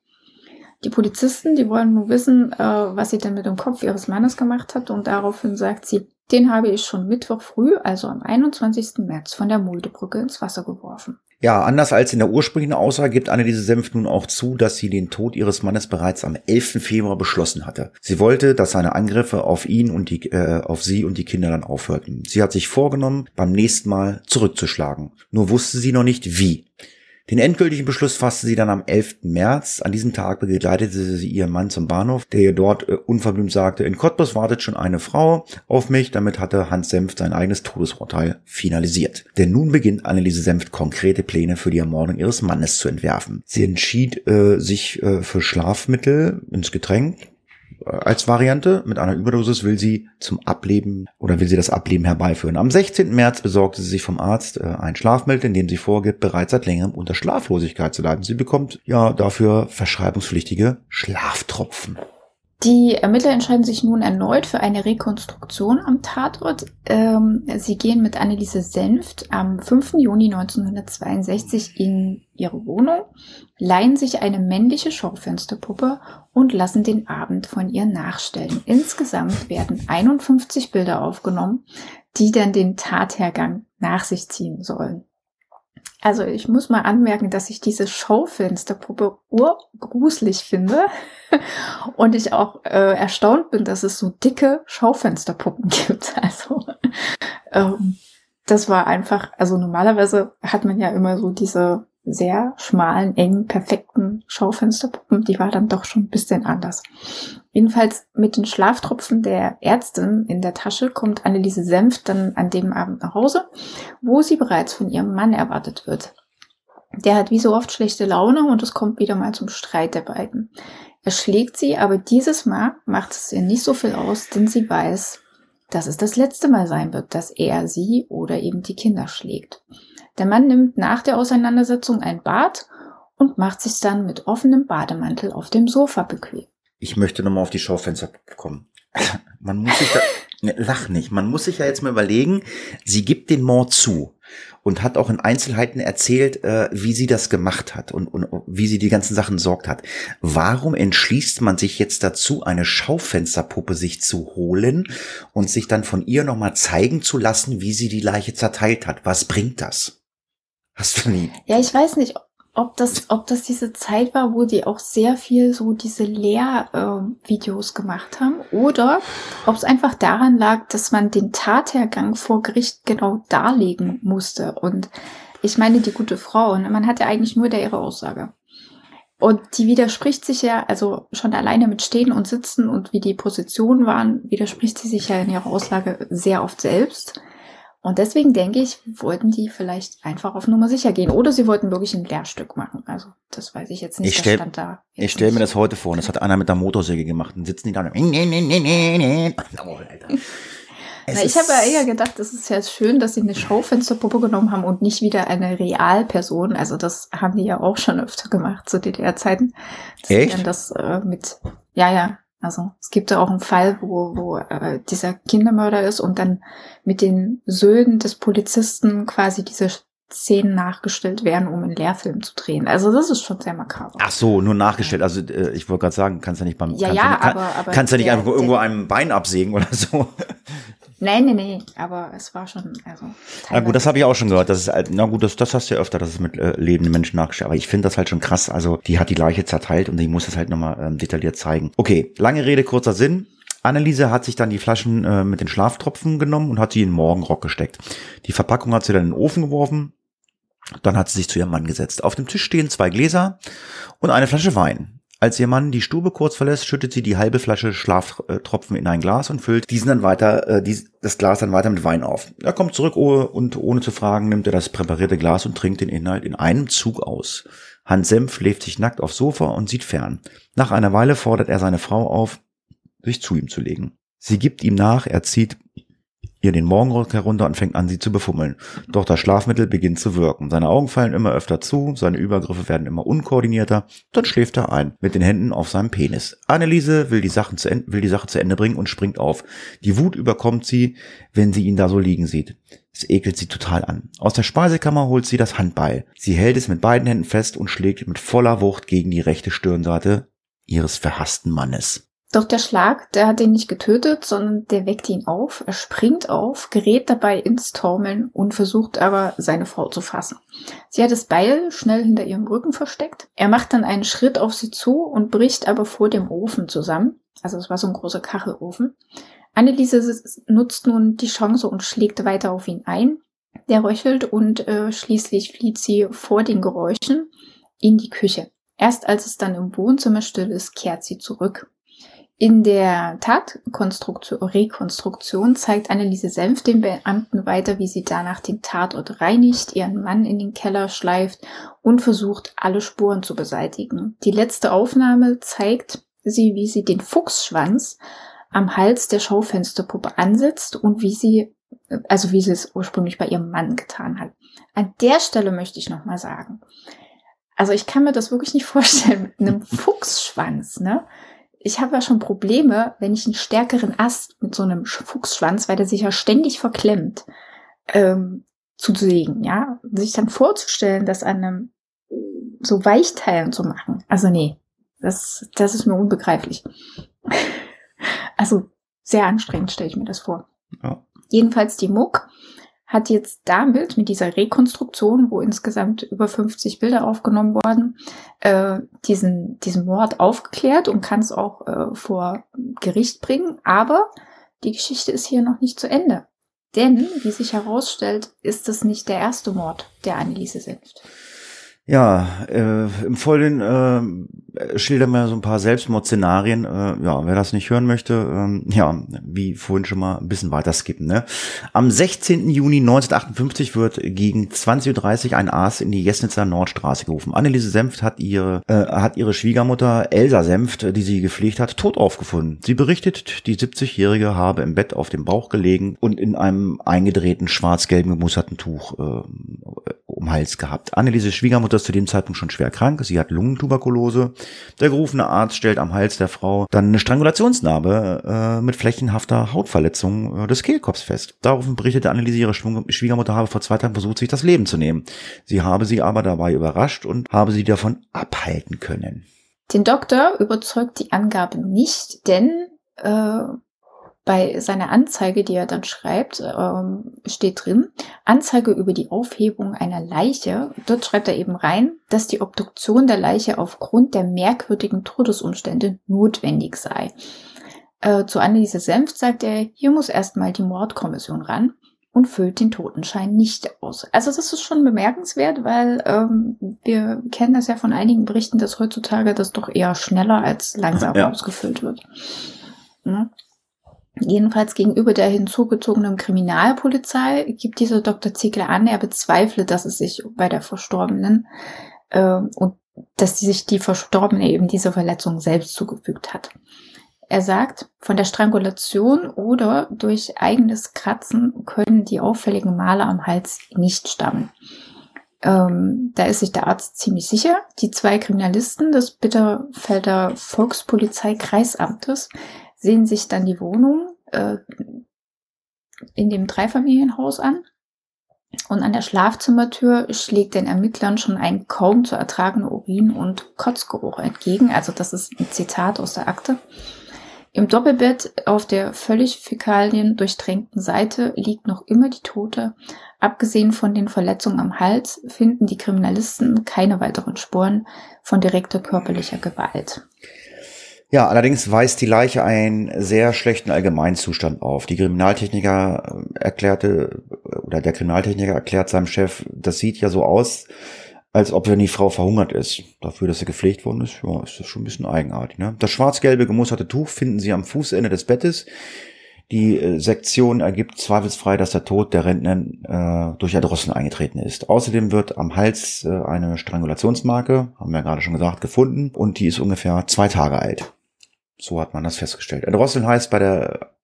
S1: Die Polizisten, die wollen nur wissen, äh, was sie denn mit dem Kopf ihres Mannes gemacht hat und daraufhin sagt sie, den habe ich schon Mittwoch früh, also am 21. März, von der Muldebrücke ins Wasser geworfen.
S2: Ja, anders als in der ursprünglichen Aussage gibt Anneliese Senf nun auch zu, dass sie den Tod ihres Mannes bereits am 11. Februar beschlossen hatte. Sie wollte, dass seine Angriffe auf ihn und die, äh, auf sie und die Kinder dann aufhörten. Sie hat sich vorgenommen, beim nächsten Mal zurückzuschlagen. Nur wusste sie noch nicht wie. Den endgültigen Beschluss fasste sie dann am 11. März. An diesem Tag begleitete sie ihren Mann zum Bahnhof, der ihr dort äh, unverblümt sagte, in Cottbus wartet schon eine Frau auf mich. Damit hatte Hans Senft sein eigenes Todesurteil finalisiert. Denn nun beginnt Anneliese Senft konkrete Pläne für die Ermordung ihres Mannes zu entwerfen. Sie entschied äh, sich äh, für Schlafmittel ins Getränk, als Variante. Mit einer Überdosis will sie zum Ableben oder will sie das Ableben herbeiführen. Am 16. März besorgte sie sich vom Arzt äh, ein Schlafmittel, in dem sie vorgibt, bereits seit längerem unter Schlaflosigkeit zu leiden. Sie bekommt ja dafür verschreibungspflichtige Schlaftropfen.
S1: Die Ermittler entscheiden sich nun erneut für eine Rekonstruktion am Tatort. Ähm, sie gehen mit Anneliese Senft am 5. Juni 1962 in ihre Wohnung, leihen sich eine männliche Schaufensterpuppe und lassen den Abend von ihr nachstellen. Insgesamt werden 51 Bilder aufgenommen, die dann den Tathergang nach sich ziehen sollen. Also ich muss mal anmerken, dass ich diese Schaufensterpuppe urgruselig finde [LAUGHS] und ich auch äh, erstaunt bin, dass es so dicke Schaufensterpuppen [LAUGHS] gibt. Also ähm, das war einfach, also normalerweise hat man ja immer so diese sehr schmalen, engen, perfekten Schaufensterpuppen. Die war dann doch schon ein bisschen anders. Jedenfalls mit den Schlaftropfen der Ärztin in der Tasche kommt Anneliese Senft dann an dem Abend nach Hause, wo sie bereits von ihrem Mann erwartet wird. Der hat wie so oft schlechte Laune und es kommt wieder mal zum Streit der beiden. Er schlägt sie, aber dieses Mal macht es ihr nicht so viel aus, denn sie weiß, dass es das letzte Mal sein wird, dass er sie oder eben die Kinder schlägt. Der Mann nimmt nach der Auseinandersetzung ein Bad und macht sich dann mit offenem Bademantel auf dem Sofa bequem.
S2: Ich möchte nochmal auf die Schaufenster kommen. [LAUGHS] Man muss sich da, ne, lach nicht, man muss sich ja jetzt mal überlegen, sie gibt den Mord zu. und hat auch in Einzelheiten erzählt, äh, wie sie das gemacht hat und, und wie sie die ganzen Sachen sorgt hat. Warum entschließt man sich jetzt dazu, eine Schaufensterpuppe sich zu holen und sich dann von ihr nochmal zeigen zu lassen, wie sie die Leiche zerteilt hat? Was bringt das? Hast du nie?
S1: Ja, ich weiß nicht, ob das, ob das diese Zeit war, wo die auch sehr viel so diese Lehrvideos äh, gemacht haben, oder ob es einfach daran lag, dass man den Tathergang vor Gericht genau darlegen musste. Und ich meine, die gute Frau, ne, man hat ja eigentlich nur der ihre Aussage. Und die widerspricht sich ja, also schon alleine mit Stehen und Sitzen und wie die Positionen waren, widerspricht sie sich ja in ihrer Aussage sehr oft selbst. Und deswegen denke ich, wollten die vielleicht einfach auf Nummer sicher gehen. Oder sie wollten wirklich ein Lehrstück machen. Also, das weiß ich jetzt nicht.
S2: Ich stell, ich stelle mir das heute vor. Und das hat einer mit der Motorsäge gemacht. Und sitzen die da. Oh,
S1: Alter. [LAUGHS] Na, ich habe ja eher gedacht, es ist ja schön, dass sie eine Schaufensterpuppe genommen haben und nicht wieder eine Realperson. Also das haben die ja auch schon öfter gemacht zu DDR-Zeiten.
S2: Echt?
S1: Dann das äh, mit, ja, ja, also es gibt ja auch einen Fall, wo, wo äh, dieser Kindermörder ist und dann mit den Söhnen des Polizisten quasi diese Szenen nachgestellt werden, um einen Lehrfilm zu drehen. Also das ist schon sehr makaber.
S2: Ach so, nur nachgestellt. Also äh, ich wollte gerade sagen, kannst du ja nicht beim
S1: ja,
S2: kannst
S1: ja,
S2: ja nicht,
S1: aber, aber
S2: kannst ja nicht
S1: der,
S2: einfach irgendwo einem Bein absägen oder so.
S1: Nein, nein, nein, aber es war schon, also.
S2: Na gut, das habe ich auch schon gehört. Das ist, halt, na gut, das, das hast du ja öfter, dass es mit äh, lebenden Menschen nachgestellt. Aber ich finde das halt schon krass. Also die hat die Leiche zerteilt und die muss das halt nochmal ähm, detailliert zeigen. Okay, lange Rede, kurzer Sinn. Anneliese hat sich dann die Flaschen äh, mit den Schlaftropfen genommen und hat sie in den Morgenrock gesteckt. Die Verpackung hat sie dann in den Ofen geworfen. Dann hat sie sich zu ihrem Mann gesetzt. Auf dem Tisch stehen zwei Gläser und eine Flasche Wein. Als ihr Mann die Stube kurz verlässt, schüttet sie die halbe Flasche Schlaftropfen in ein Glas und füllt diesen dann weiter, äh, dies, das Glas dann weiter mit Wein auf. Er kommt zurück oh, und ohne zu fragen nimmt er das präparierte Glas und trinkt den Inhalt in einem Zug aus. Hans Senf schläft sich nackt aufs Sofa und sieht fern. Nach einer Weile fordert er seine Frau auf, sich zu ihm zu legen. Sie gibt ihm nach, er zieht ihr den Morgenrock herunter und fängt an, sie zu befummeln. Doch das Schlafmittel beginnt zu wirken. Seine Augen fallen immer öfter zu, seine Übergriffe werden immer unkoordinierter, dann schläft er ein, mit den Händen auf seinem Penis. Anneliese will die, Sachen zu will die Sache zu Ende bringen und springt auf. Die Wut überkommt sie, wenn sie ihn da so liegen sieht. Es ekelt sie total an. Aus der Speisekammer holt sie das Handbeil. Sie hält es mit beiden Händen fest und schlägt mit voller Wucht gegen die rechte Stirnseite ihres verhassten Mannes.
S1: Doch der Schlag, der hat ihn nicht getötet, sondern der weckt ihn auf. Er springt auf, gerät dabei ins Taumeln und versucht aber, seine Frau zu fassen. Sie hat das Beil schnell hinter ihrem Rücken versteckt. Er macht dann einen Schritt auf sie zu und bricht aber vor dem Ofen zusammen. Also es war so ein großer Kachelofen. Anneliese nutzt nun die Chance und schlägt weiter auf ihn ein. Der röchelt und äh, schließlich flieht sie vor den Geräuschen in die Küche. Erst als es dann im Wohnzimmer still ist, kehrt sie zurück. In der Tatkonstruktion, Rekonstruktion zeigt Anneliese Senf den Beamten weiter, wie sie danach den Tatort reinigt, ihren Mann in den Keller schleift und versucht, alle Spuren zu beseitigen. Die letzte Aufnahme zeigt sie, wie sie den Fuchsschwanz am Hals der Schaufensterpuppe ansetzt und wie sie, also wie sie es ursprünglich bei ihrem Mann getan hat. An der Stelle möchte ich nochmal sagen, also ich kann mir das wirklich nicht [LAUGHS] vorstellen mit einem Fuchsschwanz, ne? Ich habe ja schon Probleme, wenn ich einen stärkeren Ast mit so einem Fuchsschwanz, weil der sich ja ständig verklemmt, ähm, zu sägen, ja. Sich dann vorzustellen, das an einem so Weichteilen zu machen. Also nee, das, das ist mir unbegreiflich. [LAUGHS] also sehr anstrengend stelle ich mir das vor. Ja. Jedenfalls die Muck hat jetzt damit mit dieser Rekonstruktion, wo insgesamt über 50 Bilder aufgenommen wurden, äh, diesen, diesen Mord aufgeklärt und kann es auch äh, vor Gericht bringen. Aber die Geschichte ist hier noch nicht zu Ende. Denn, wie sich herausstellt, ist es nicht der erste Mord, der Anneliese senft.
S2: Ja, äh, im Vollen äh, schildern wir so ein paar Selbstmordszenarien. Äh, ja, wer das nicht hören möchte, äh, ja, wie vorhin schon mal ein bisschen weiter skippen. Ne? Am 16. Juni 1958 wird gegen 20.30 Uhr ein Arzt in die Jesnitzer Nordstraße gerufen. Anneliese Senft hat ihre, äh, hat ihre Schwiegermutter Elsa Senft, die sie gepflegt hat, tot aufgefunden. Sie berichtet, die 70-Jährige habe im Bett auf dem Bauch gelegen und in einem eingedrehten schwarz-gelben gemusterten Tuch äh, um Hals gehabt. Anneliese Schwiegermutter Mutter ist zu dem Zeitpunkt schon schwer krank. Sie hat Lungentuberkulose. Der gerufene Arzt stellt am Hals der Frau dann eine Strangulationsnarbe äh, mit flächenhafter Hautverletzung äh, des Kehlkopfs fest. Daraufhin berichtete Anneliese, ihre Schwiegermutter habe vor zwei Tagen versucht, sich das Leben zu nehmen. Sie habe sie aber dabei überrascht und habe sie davon abhalten können.
S1: Den Doktor überzeugt die Angabe nicht, denn äh, bei seiner Anzeige, die er dann schreibt, ähm, steht drin, Anzeige über die Aufhebung einer Leiche. Dort schreibt er eben rein, dass die Obduktion der Leiche aufgrund der merkwürdigen Todesumstände notwendig sei. Äh, zu Anneliese Senft sagt er, hier muss erstmal die Mordkommission ran und füllt den Totenschein nicht aus. Also das ist schon bemerkenswert, weil ähm, wir kennen das ja von einigen Berichten, dass heutzutage das doch eher schneller als langsam ja. ausgefüllt wird. Ja. Jedenfalls gegenüber der hinzugezogenen Kriminalpolizei gibt dieser Dr. Ziegler an, er bezweifle, dass es sich bei der Verstorbenen äh, und dass sich die Verstorbene eben diese Verletzung selbst zugefügt hat. Er sagt, von der Strangulation oder durch eigenes Kratzen können die auffälligen Male am Hals nicht stammen. Ähm, da ist sich der Arzt ziemlich sicher. Die zwei Kriminalisten des Bitterfelder Volkspolizeikreisamtes sehen sich dann die Wohnung äh, in dem Dreifamilienhaus an. Und an der Schlafzimmertür schlägt den Ermittlern schon ein kaum zu ertragender Urin- und Kotzgeruch entgegen. Also das ist ein Zitat aus der Akte. Im Doppelbett auf der völlig Fäkalien durchtränkten Seite liegt noch immer die Tote. Abgesehen von den Verletzungen am Hals finden die Kriminalisten keine weiteren Spuren von direkter körperlicher Gewalt.
S2: Ja, allerdings weist die Leiche einen sehr schlechten Allgemeinzustand auf. Die Kriminaltechniker äh, erklärte, oder der Kriminaltechniker erklärt seinem Chef, das sieht ja so aus, als ob wenn die Frau verhungert ist. Dafür, dass sie gepflegt worden ist, ja, ist das schon ein bisschen eigenartig. Ne? Das schwarz-gelbe gemusterte Tuch finden sie am Fußende des Bettes. Die äh, Sektion ergibt zweifelsfrei, dass der Tod der Rentnerin äh, durch Erdrosseln eingetreten ist. Außerdem wird am Hals äh, eine Strangulationsmarke, haben wir ja gerade schon gesagt, gefunden und die ist ungefähr zwei Tage alt. So hat man das festgestellt. Erdrosseln heißt bei der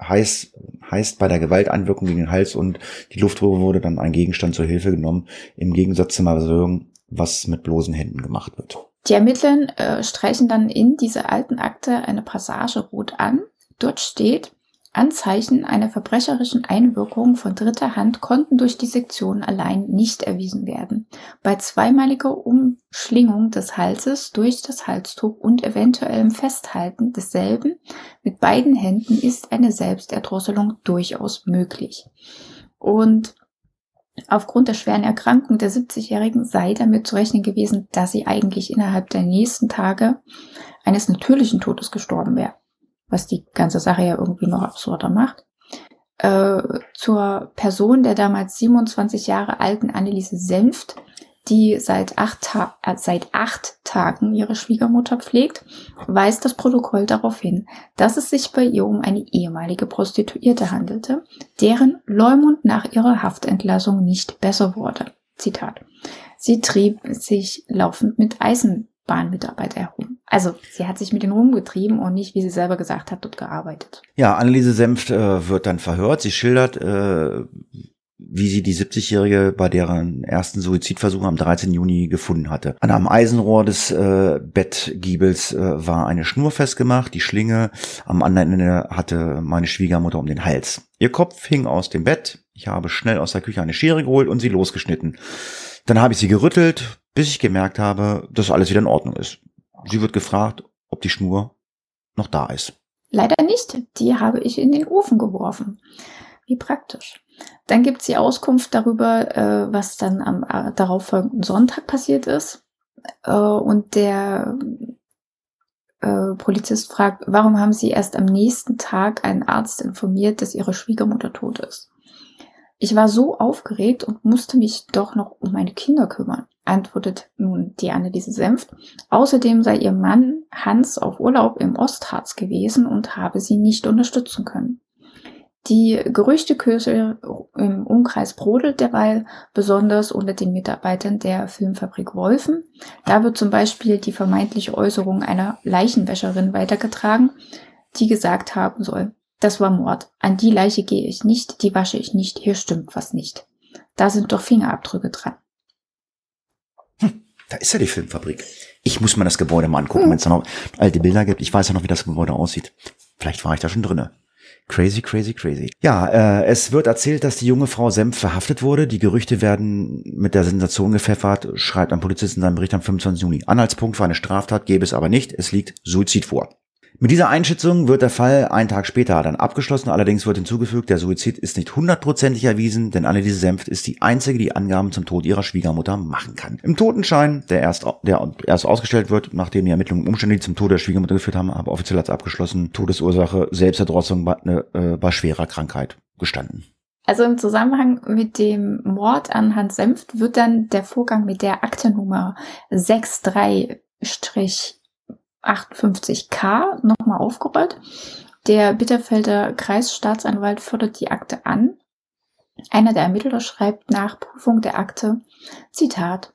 S2: heißt, heißt bei der Gewalteinwirkung gegen den Hals und die Luftröhre wurde dann ein Gegenstand zur Hilfe genommen, im Gegensatz zur Masseurin, was mit bloßen Händen gemacht wird.
S1: Die Ermittler äh, streichen dann in dieser alten Akte eine Passage rot an. Dort steht, Anzeichen einer verbrecherischen Einwirkung von dritter Hand konnten durch die Sektion allein nicht erwiesen werden. Bei zweimaliger Umschlingung des Halses durch das Halstuch und eventuellem Festhalten desselben mit beiden Händen ist eine Selbsterdrosselung durchaus möglich. Und Aufgrund der schweren Erkrankung der 70-Jährigen sei damit zu rechnen gewesen, dass sie eigentlich innerhalb der nächsten Tage eines natürlichen Todes gestorben wäre was die ganze Sache ja irgendwie noch absurder macht. Äh, zur Person der damals 27 Jahre alten Anneliese Senft, die seit acht, äh, seit acht Tagen ihre Schwiegermutter pflegt, weist das Protokoll darauf hin, dass es sich bei ihr um eine ehemalige Prostituierte handelte, deren Leumund nach ihrer Haftentlassung nicht besser wurde. Zitat. Sie trieb sich laufend mit Eisenbahnmitarbeiter herum. Also, sie hat sich mit den rumgetrieben und nicht, wie sie selber gesagt hat, dort gearbeitet.
S2: Ja, Anneliese Senft äh, wird dann verhört. Sie schildert, äh, wie sie die 70-Jährige bei deren ersten Suizidversuch am 13. Juni gefunden hatte. An einem Eisenrohr des äh, Bettgiebels äh, war eine Schnur festgemacht. Die Schlinge am anderen Ende hatte meine Schwiegermutter um den Hals. Ihr Kopf hing aus dem Bett. Ich habe schnell aus der Küche eine Schere geholt und sie losgeschnitten. Dann habe ich sie gerüttelt, bis ich gemerkt habe, dass alles wieder in Ordnung ist. Sie wird gefragt, ob die Schnur noch da ist.
S1: Leider nicht. Die habe ich in den Ofen geworfen. Wie praktisch. Dann gibt sie Auskunft darüber, äh, was dann am äh, darauffolgenden Sonntag passiert ist. Äh, und der Polizist fragt, warum haben Sie erst am nächsten Tag einen Arzt informiert, dass Ihre Schwiegermutter tot ist? Ich war so aufgeregt und musste mich doch noch um meine Kinder kümmern, antwortet nun die Anneliese Senft. Außerdem sei ihr Mann Hans auf Urlaub im Ostharz gewesen und habe sie nicht unterstützen können. Die Gerüchteküche im Umkreis brodelt derweil, besonders unter den Mitarbeitern der Filmfabrik Wolfen. Da wird zum Beispiel die vermeintliche Äußerung einer Leichenwäscherin weitergetragen, die gesagt haben soll, das war Mord. An die Leiche gehe ich nicht, die wasche ich nicht, hier stimmt was nicht. Da sind doch Fingerabdrücke dran.
S2: Hm. Da ist ja die Filmfabrik. Ich muss mir das Gebäude mal angucken, mhm. wenn es da noch alte Bilder gibt. Ich weiß ja noch, wie das Gebäude aussieht. Vielleicht war ich da schon drinne. Crazy, crazy, crazy. Ja, äh, es wird erzählt, dass die junge Frau Senf verhaftet wurde. Die Gerüchte werden mit der Sensation gepfeffert, schreibt ein Polizist in seinem Bericht am 25. Juni. Anhaltspunkt für eine Straftat gäbe es aber nicht. Es liegt Suizid vor. Mit dieser Einschätzung wird der Fall einen Tag später dann abgeschlossen. Allerdings wird hinzugefügt, der Suizid ist nicht hundertprozentig erwiesen, denn Anneliese Senft ist die einzige, die Angaben zum Tod ihrer Schwiegermutter machen kann. Im Totenschein, der erst, der erst ausgestellt wird, nachdem die Ermittlungen Umstände, die zum Tod der Schwiegermutter geführt haben, aber offiziell als abgeschlossen, Todesursache, Selbsterdrossung bei, äh, bei schwerer Krankheit gestanden.
S1: Also im Zusammenhang mit dem Mord an Hans Senft wird dann der Vorgang mit der Aktennummer 63 58k nochmal aufgerollt. Der Bitterfelder Kreisstaatsanwalt fördert die Akte an. Einer der Ermittler schreibt nach Prüfung der Akte, Zitat,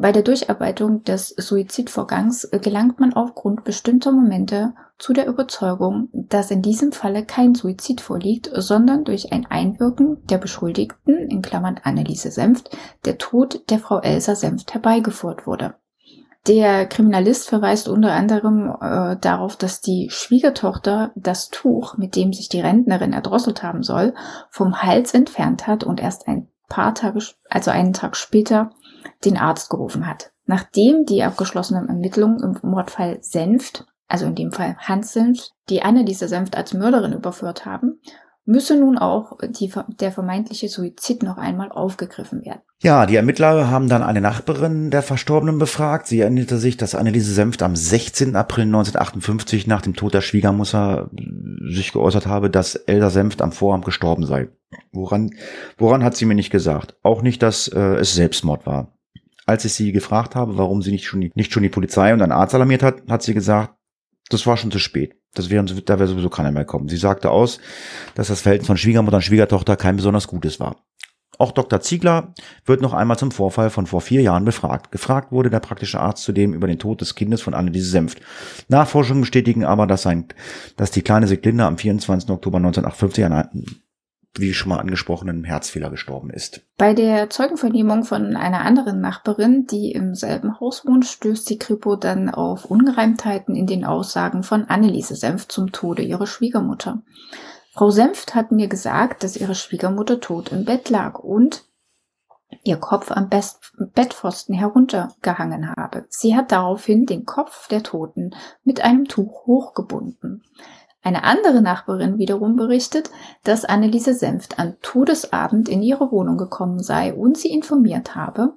S1: bei der Durcharbeitung des Suizidvorgangs gelangt man aufgrund bestimmter Momente zu der Überzeugung, dass in diesem Falle kein Suizid vorliegt, sondern durch ein Einwirken der Beschuldigten, in Klammern Anneliese Senft, der Tod der Frau Elsa Senft herbeigeführt wurde. Der Kriminalist verweist unter anderem äh, darauf, dass die Schwiegertochter das Tuch, mit dem sich die Rentnerin erdrosselt haben soll, vom Hals entfernt hat und erst ein paar Tage, also einen Tag später, den Arzt gerufen hat. Nachdem die abgeschlossenen Ermittlungen im Mordfall Senft, also in dem Fall Hans Senft, die Anne dieser Senft als Mörderin überführt haben, müsse nun auch die, der vermeintliche Suizid noch einmal aufgegriffen werden.
S2: Ja, die Ermittler haben dann eine Nachbarin der Verstorbenen befragt. Sie erinnerte sich, dass Anneliese Senft am 16. April 1958 nach dem Tod der Schwiegermutter sich geäußert habe, dass Elsa Senft am Vorabend gestorben sei. Woran, woran hat sie mir nicht gesagt. Auch nicht, dass äh, es Selbstmord war. Als ich sie gefragt habe, warum sie nicht schon, die, nicht schon die Polizei und einen Arzt alarmiert hat, hat sie gesagt, das war schon zu spät. Das wären, da wäre sowieso keiner mehr kommen. Sie sagte aus, dass das Verhältnis von Schwiegermutter und Schwiegertochter kein besonders gutes war. Auch Dr. Ziegler wird noch einmal zum Vorfall von vor vier Jahren befragt. Gefragt wurde der praktische Arzt zudem über den Tod des Kindes von Anneliese Senft. Nachforschungen bestätigen aber, dass, sein, dass die kleine Siglinde am 24. Oktober 1958 an wie schon mal angesprochenen Herzfehler gestorben ist.
S1: Bei der Zeugenvernehmung von einer anderen Nachbarin, die im selben Haus wohnt, stößt die Kripo dann auf Ungereimtheiten in den Aussagen von Anneliese Senft zum Tode ihrer Schwiegermutter. Frau Senft hat mir gesagt, dass ihre Schwiegermutter tot im Bett lag und ihr Kopf am Best Bettpfosten heruntergehangen habe. Sie hat daraufhin den Kopf der Toten mit einem Tuch hochgebunden. Eine andere Nachbarin wiederum berichtet, dass Anneliese Senft an Todesabend in ihre Wohnung gekommen sei und sie informiert habe,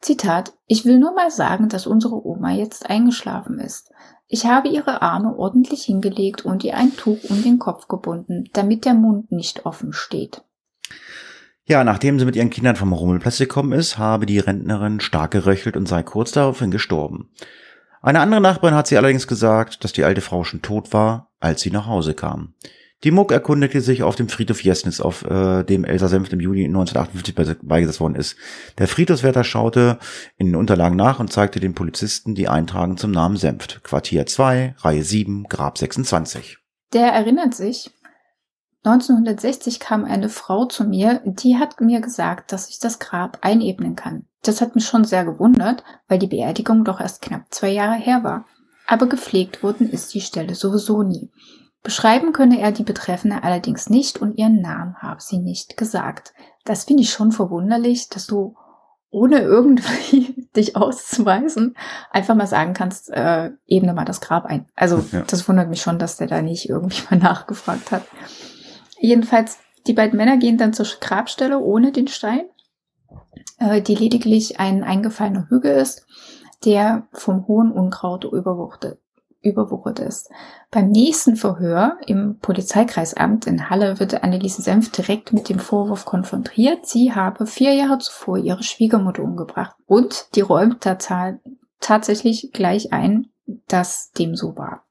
S1: Zitat, ich will nur mal sagen, dass unsere Oma jetzt eingeschlafen ist. Ich habe ihre Arme ordentlich hingelegt und ihr ein Tuch um den Kopf gebunden, damit der Mund nicht offen steht.
S2: Ja, nachdem sie mit ihren Kindern vom Rummelplatz gekommen ist, habe die Rentnerin stark geröchelt und sei kurz daraufhin gestorben. Eine andere Nachbarin hat sie allerdings gesagt, dass die alte Frau schon tot war, als sie nach Hause kam. Die Muck erkundigte sich auf dem Friedhof Jesnitz, auf äh, dem Elsa Senft im Juni 1958 beigesetzt worden ist. Der Friedhofswärter schaute in den Unterlagen nach und zeigte den Polizisten die Eintragung zum Namen Senft. Quartier 2, Reihe 7, Grab 26.
S1: Der erinnert sich, 1960 kam eine Frau zu mir, die hat mir gesagt, dass ich das Grab einebnen kann. Das hat mich schon sehr gewundert, weil die Beerdigung doch erst knapp zwei Jahre her war. Aber gepflegt worden ist die Stelle sowieso nie. Beschreiben könne er die Betreffende allerdings nicht und ihren Namen habe sie nicht gesagt. Das finde ich schon verwunderlich, dass du ohne irgendwie [LAUGHS] dich auszuweisen einfach mal sagen kannst, äh, ebne mal das Grab ein. Also ja. das wundert mich schon, dass der da nicht irgendwie mal [LAUGHS] nachgefragt hat. Jedenfalls, die beiden Männer gehen dann zur Grabstelle ohne den Stein, äh, die lediglich ein eingefallener Hügel ist, der vom hohen Unkraut überwuchtet, überwuchert ist. Beim nächsten Verhör im Polizeikreisamt in Halle wird Anneliese Senf direkt mit dem Vorwurf konfrontiert, sie habe vier Jahre zuvor ihre Schwiegermutter umgebracht. Und die räumt tatsächlich gleich ein, dass dem so war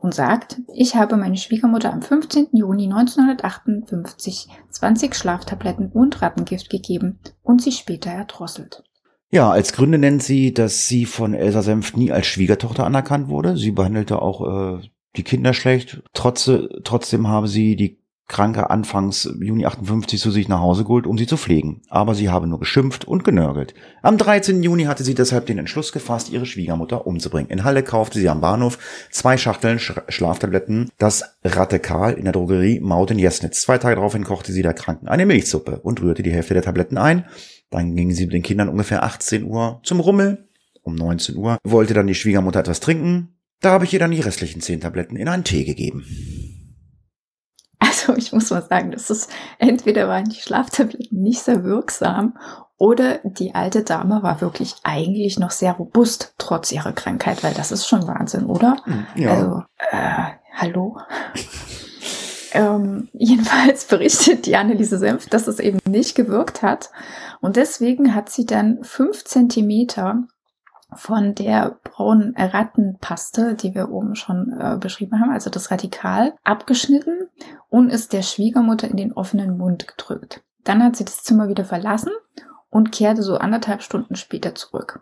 S1: und sagt, ich habe meine Schwiegermutter am 15. Juni 1958 20 Schlaftabletten und Rattengift gegeben und sie später erdrosselt.
S2: Ja, als Gründe nennt sie, dass sie von Elsa Senft nie als Schwiegertochter anerkannt wurde. Sie behandelte auch äh, die Kinder schlecht. Trotz, trotzdem habe sie die Kranke anfangs Juni 58 zu sich nach Hause geholt, um sie zu pflegen. Aber sie habe nur geschimpft und genörgelt. Am 13. Juni hatte sie deshalb den Entschluss gefasst, ihre Schwiegermutter umzubringen. In Halle kaufte sie am Bahnhof zwei Schachteln Sch Schlaftabletten, das Radikal in der Drogerie Mauten Jesnitz. Zwei Tage daraufhin kochte sie der Kranken eine Milchsuppe und rührte die Hälfte der Tabletten ein. Dann ging sie mit den Kindern ungefähr 18 Uhr zum Rummel. Um 19 Uhr wollte dann die Schwiegermutter etwas trinken. Da habe ich ihr dann die restlichen zehn Tabletten in einen Tee gegeben.
S1: Also ich muss mal sagen, das ist entweder waren die Schlaftabletten nicht sehr wirksam oder die alte Dame war wirklich eigentlich noch sehr robust trotz ihrer Krankheit, weil das ist schon Wahnsinn, oder?
S2: Hm, Ja.
S1: Also, äh, hallo? [LAUGHS] ähm, jedenfalls berichtet die Anneliese Senf, dass es eben nicht gewirkt hat. Und deswegen hat sie dann fünf Zentimeter von der braunen Rattenpaste, die wir oben schon äh, beschrieben haben, also das Radikal, abgeschnitten und ist der Schwiegermutter in den offenen Mund gedrückt. Dann hat sie das Zimmer wieder verlassen und kehrte so anderthalb Stunden später zurück.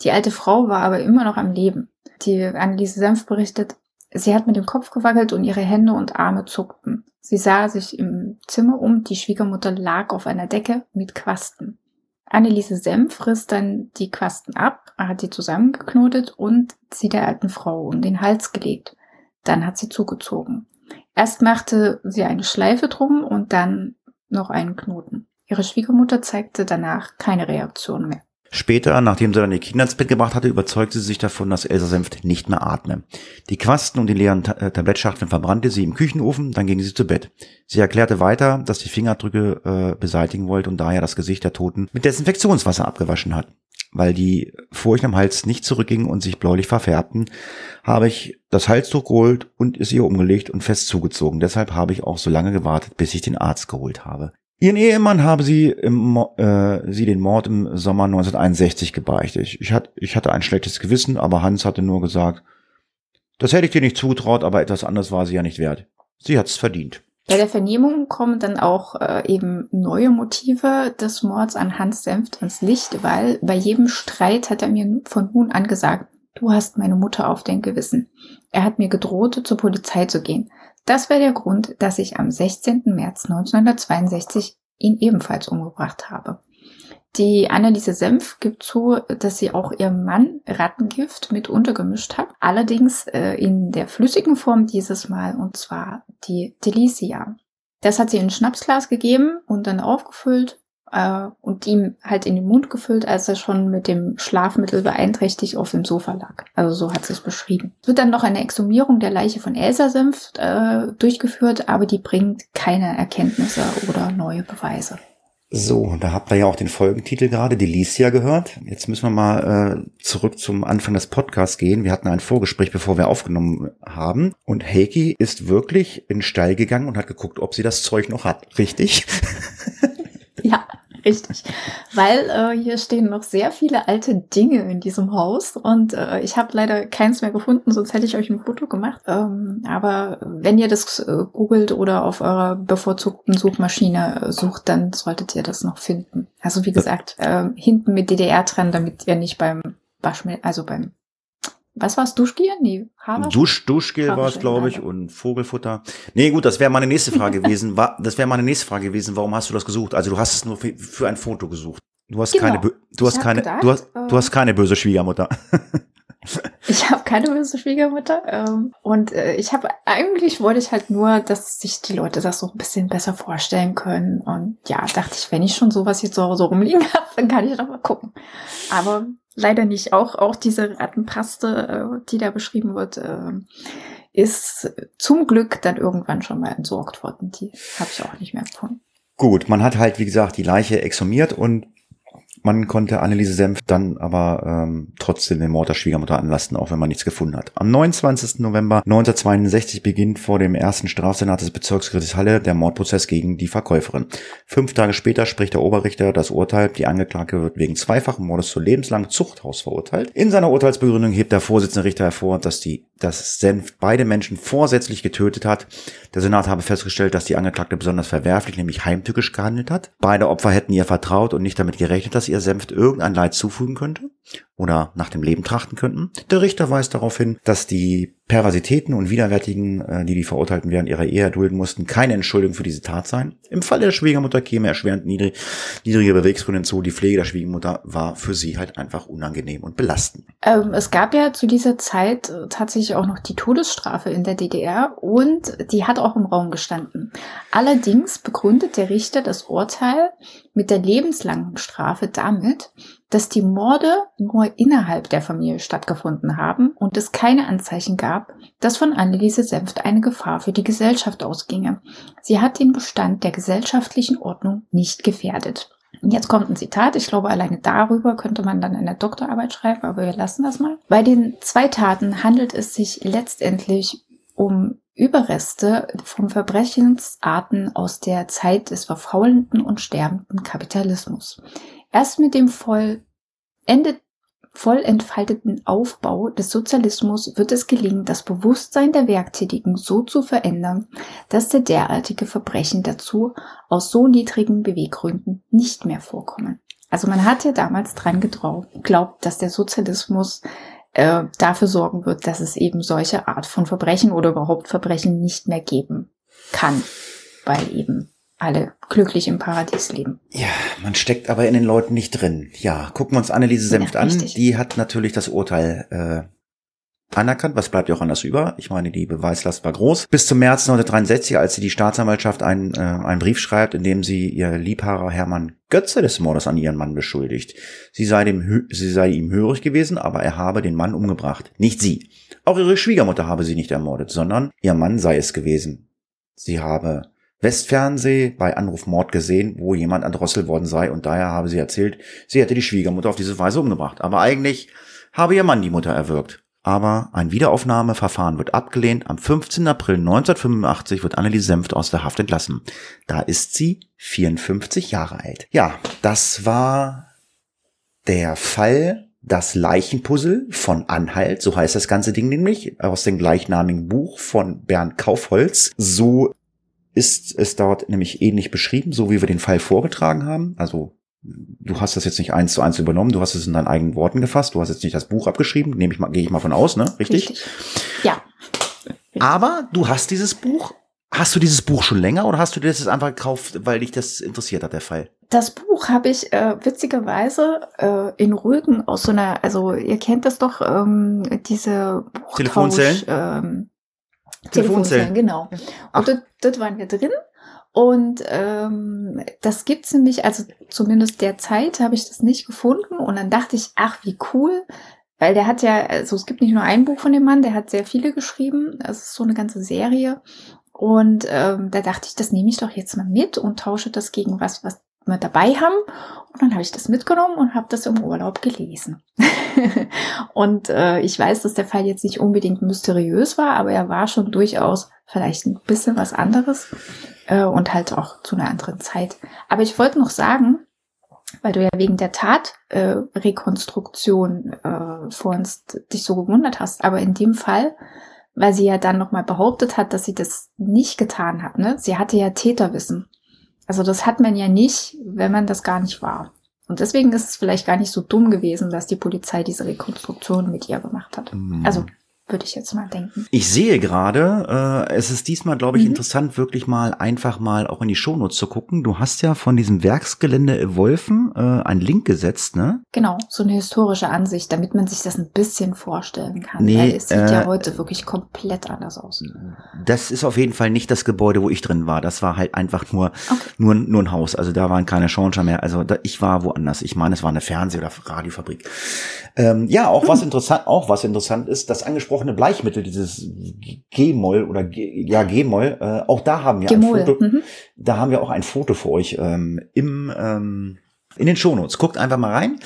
S1: Die alte Frau war aber immer noch am Leben. Die Anneliese Senf berichtet, sie hat mit dem Kopf gewackelt und ihre Hände und Arme zuckten. Sie sah sich im Zimmer um, die Schwiegermutter lag auf einer Decke mit Quasten. Anneliese Senf riss dann die Quasten ab, hat die zusammengeknotet und sie der alten Frau um den Hals gelegt. Dann hat sie zugezogen. Erst machte sie eine Schleife drum und dann noch einen Knoten. Ihre Schwiegermutter zeigte danach keine Reaktion mehr.
S2: Später, nachdem sie dann die Kinder ins Bett gebracht hatte, überzeugte sie sich davon, dass Elsa Senft nicht mehr atme. Die Quasten und die leeren Ta äh, Tablettschachteln verbrannte sie im Küchenofen, dann ging sie zu Bett. Sie erklärte weiter, dass die Fingerabdrücke äh, beseitigen wollte und daher das Gesicht der Toten mit Desinfektionswasser abgewaschen hat. Weil die Furchen am Hals nicht zurückgingen und sich bläulich verfärbten, habe ich das Halstuch geholt und es ihr umgelegt und fest zugezogen. Deshalb habe ich auch so lange gewartet, bis ich den Arzt geholt habe. Ihren Ehemann habe sie, im, äh, sie den Mord im Sommer 1961 gebeichtet. Ich, ich, hat, ich hatte ein schlechtes Gewissen, aber Hans hatte nur gesagt, das hätte ich dir nicht zugetraut, aber etwas anderes war sie ja nicht wert. Sie hat's verdient.
S1: Bei der Vernehmung kommen dann auch äh, eben neue Motive des Mords an Hans Senft ins Licht, weil bei jedem Streit hat er mir von nun an gesagt, du hast meine Mutter auf dein Gewissen. Er hat mir gedroht, zur Polizei zu gehen. Das wäre der Grund, dass ich am 16. März 1962 ihn ebenfalls umgebracht habe. Die Anneliese Senf gibt zu, dass sie auch ihrem Mann Rattengift mit untergemischt hat. Allerdings äh, in der flüssigen Form dieses Mal, und zwar die Delicia. Das hat sie in ein Schnapsglas gegeben und dann aufgefüllt äh, und ihm halt in den Mund gefüllt, als er schon mit dem Schlafmittel beeinträchtigt auf dem Sofa lag. Also so hat sie es beschrieben. Es wird dann noch eine Exhumierung der Leiche von Elsa Senf äh, durchgeführt, aber die bringt keine Erkenntnisse oder neue Beweise.
S2: So, da habt ihr ja auch den Folgentitel gerade, Delicia, gehört. Jetzt müssen wir mal äh, zurück zum Anfang des Podcasts gehen. Wir hatten ein Vorgespräch, bevor wir aufgenommen haben. Und Heiki ist wirklich in den Stall gegangen und hat geguckt, ob sie das Zeug noch hat. Richtig? [LAUGHS]
S1: Richtig. Weil äh, hier stehen noch sehr viele alte Dinge in diesem Haus und äh, ich habe leider keins mehr gefunden, sonst hätte ich euch ein Foto gemacht. Ähm, aber wenn ihr das äh, googelt oder auf eurer bevorzugten Suchmaschine äh, sucht, dann solltet ihr das noch finden. Also wie gesagt, äh, hinten mit DDR dran, damit ihr nicht beim Waschmittel, also beim was war's, Duschgel? Nee, Haarwasch?
S2: Dusch, Duschgel war es, glaube ich, und Vogelfutter. Nee, gut, das wäre meine nächste Frage gewesen. War, das wäre meine nächste Frage gewesen. Warum hast du das gesucht? Also du hast es nur für, für ein Foto gesucht. Du hast
S1: Genau.
S2: keine, du hast keine,
S1: gedacht,
S2: du hast,
S1: äh,
S2: du hast keine böse Schwiegermutter. [LAUGHS]
S1: Ich habe keine böse Schwiegermutter. Ähm, und äh, ich habe eigentlich wollte ich halt nur, dass sich die Leute das so ein bisschen besser vorstellen können. Und ja, dachte ich, wenn ich schon sowas hier zu Hause rumliegen [LAUGHS] habe, dann kann ich doch mal gucken. Aber leider nicht. Auch auch diese Rattenpaste, äh, die da beschrieben wird, äh, ist zum Glück dann irgendwann schon mal entsorgt worden. Die habe ich auch nicht mehr gefunden.
S2: Gut, man hat halt, wie gesagt, die Leiche exhumiert und man konnte Anneliese Senf dann aber ähm, trotzdem den Mord der Schwiegermutter anlasten, auch wenn man nichts gefunden hat. Am 29. November 1962 beginnt vor dem ersten Strafsenat des Bezirksgerichts Halle der Mordprozess gegen die Verkäuferin. Fünf Tage später spricht der Oberrichter das Urteil. Die Angeklagte wird wegen zweifachen Mordes zu lebenslang Zuchthaus verurteilt. In seiner Urteilsbegründung hebt der Vorsitzende Richter hervor, dass die dass Senf beide Menschen vorsätzlich getötet hat. Der Senat habe festgestellt, dass die Angeklagte besonders verwerflich, nämlich heimtückisch gehandelt hat. Beide Opfer hätten ihr vertraut und nicht damit gerechnet, dass ihr Senft irgendein Leid zufügen könnte oder nach dem Leben trachten könnten. Der Richter weist darauf hin, dass die Perversitäten und Widerwärtigen, äh, die die Verurteilten während ihrer Ehe erdulden mussten, keine Entschuldigung für diese Tat sein. Im Fall der Schwiegermutter käme erschwerend niedrig, niedrige Beweggründe hinzu. Die Pflege der Schwiegermutter war für sie halt einfach unangenehm und belastend.
S1: Ähm, es gab ja zu dieser Zeit äh, tatsächlich auch noch die Todesstrafe in der DDR und die hat auch im Raum gestanden. Allerdings begründet der Richter das Urteil mit der lebenslangen Strafe damit, dass die Morde nur innerhalb der Familie stattgefunden haben und es keine Anzeichen gab, dass von Anneliese Senft eine Gefahr für die Gesellschaft ausginge. Sie hat den Bestand der gesellschaftlichen Ordnung nicht gefährdet. Jetzt kommt ein Zitat. Ich glaube, alleine darüber könnte man dann eine Doktorarbeit schreiben, aber wir lassen das mal. Bei den zwei Taten handelt es sich letztendlich um Überreste von Verbrechensarten aus der Zeit des verfaulenden und sterbenden Kapitalismus. Erst mit dem voll, Ende, voll entfalteten Aufbau des Sozialismus wird es gelingen, das Bewusstsein der Werktätigen so zu verändern, dass der derartige Verbrechen dazu aus so niedrigen Beweggründen nicht mehr vorkommen. Also man hat ja damals dran geglaubt, dass der Sozialismus äh, dafür sorgen wird, dass es eben solche Art von Verbrechen oder überhaupt Verbrechen nicht mehr geben kann, weil eben alle glücklich im Paradies leben.
S2: Ja, man steckt aber in den Leuten nicht drin. Ja, gucken wir uns Anneliese Senft ja, an. Die hat natürlich das Urteil äh, anerkannt. Was bleibt ja auch anders über? Ich meine, die Beweislast war groß. Bis zum März 1963, als sie die Staatsanwaltschaft einen, äh, einen Brief schreibt, in dem sie ihr Liebhaber Hermann Götze des Mordes an ihren Mann beschuldigt. Sie sei, dem, sie sei ihm hörig gewesen, aber er habe den Mann umgebracht. Nicht sie. Auch ihre Schwiegermutter habe sie nicht ermordet, sondern ihr Mann sei es gewesen. Sie habe Westfernseh bei Anruf Mord gesehen, wo jemand erdrosselt worden sei und daher habe sie erzählt, sie hätte die Schwiegermutter auf diese Weise umgebracht. Aber eigentlich habe ihr Mann die Mutter erwürgt. Aber ein Wiederaufnahmeverfahren wird abgelehnt. Am 15. April 1985 wird Anneliese Senft aus der Haft entlassen. Da ist sie 54 Jahre alt. Ja, das war der Fall das Leichenpuzzle von Anhalt, so heißt das ganze Ding nämlich, aus dem gleichnamigen Buch von Bernd Kaufholz. So ist es dort nämlich ähnlich beschrieben, so wie wir den Fall vorgetragen haben. Also du hast das jetzt nicht eins zu eins übernommen, du hast es in deinen eigenen Worten gefasst, du hast jetzt nicht das Buch abgeschrieben, nehme ich mal, gehe ich mal von aus, ne? Richtig? Richtig.
S1: Ja.
S2: Aber du hast dieses Buch. Hast du dieses Buch schon länger oder hast du das jetzt einfach gekauft, weil dich das interessiert hat, der Fall?
S1: Das Buch habe ich äh, witzigerweise äh, in Rügen aus so einer, also ihr kennt das doch, ähm, diese
S2: Buchtausch, Telefonzellen.
S1: Ähm, Telefonzellen, genau. Ach. Und dort, dort waren wir drin. Und ähm, das gibt's nämlich, also zumindest derzeit habe ich das nicht gefunden. Und dann dachte ich, ach, wie cool. Weil der hat ja, also es gibt nicht nur ein Buch von dem Mann, der hat sehr viele geschrieben. Es ist so eine ganze Serie. Und ähm, da dachte ich, das nehme ich doch jetzt mal mit und tausche das gegen was, was wir dabei haben. Und dann habe ich das mitgenommen und habe das im Urlaub gelesen. [LAUGHS] und äh, ich weiß, dass der Fall jetzt nicht unbedingt mysteriös war, aber er war schon durchaus vielleicht ein bisschen was anderes äh, und halt auch zu einer anderen Zeit. Aber ich wollte noch sagen, weil du ja wegen der Tatrekonstruktion äh, äh, vor uns dich so gewundert hast, aber in dem Fall, weil sie ja dann nochmal behauptet hat, dass sie das nicht getan hat, ne? Sie hatte ja Täterwissen. Also das hat man ja nicht, wenn man das gar nicht war. Und deswegen ist es vielleicht gar nicht so dumm gewesen, dass die Polizei diese Rekonstruktion mit ihr gemacht hat. Mhm. Also würde ich jetzt mal denken.
S2: Ich sehe gerade, äh, es ist diesmal, glaube ich, mhm. interessant, wirklich mal einfach mal auch in die Shownotes zu gucken. Du hast ja von diesem Werksgelände Wolfen äh, einen Link gesetzt, ne?
S1: Genau, so eine historische Ansicht, damit man sich das ein bisschen vorstellen kann. Nee, weil es sieht äh, ja heute wirklich komplett anders aus.
S2: Das ist auf jeden Fall nicht das Gebäude, wo ich drin war. Das war halt einfach nur, okay. nur, nur ein Haus. Also da waren keine Schornsteine mehr. Also da, ich war woanders. Ich meine, es war eine Fernseh- oder Radiofabrik. Ähm, ja, auch hm. was interessant, auch was interessant ist, das angesprochene Bleichmittel, dieses G-Moll oder G, ja G-Moll, äh, auch da haben wir ein Foto, mhm. da haben wir auch ein Foto für euch ähm, im ähm, in den Shownotes. Guckt einfach mal rein.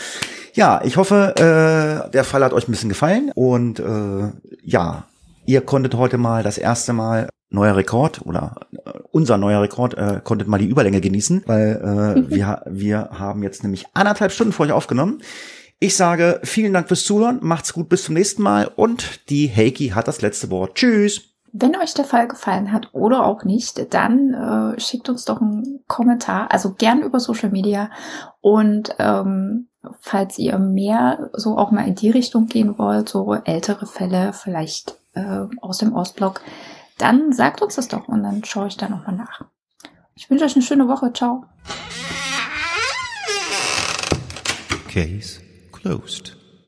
S2: Ja, ich hoffe, äh, der Fall hat euch ein bisschen gefallen und äh, ja, ihr konntet heute mal das erste Mal neuer Rekord oder äh, unser neuer Rekord äh, konntet mal die Überlänge genießen, weil äh, [LAUGHS] wir wir haben jetzt nämlich anderthalb Stunden vor euch aufgenommen. Ich sage vielen Dank fürs Zuhören, macht's gut, bis zum nächsten Mal und die Heiki hat das letzte Wort. Tschüss!
S1: Wenn euch der Fall gefallen hat oder auch nicht, dann äh, schickt uns doch einen Kommentar, also gern über Social Media. Und ähm, falls ihr mehr so auch mal in die Richtung gehen wollt, so ältere Fälle, vielleicht äh, aus dem Ostblock, dann sagt uns das doch und dann schaue ich da nochmal nach. Ich wünsche euch eine schöne Woche. Ciao.
S3: Case closed.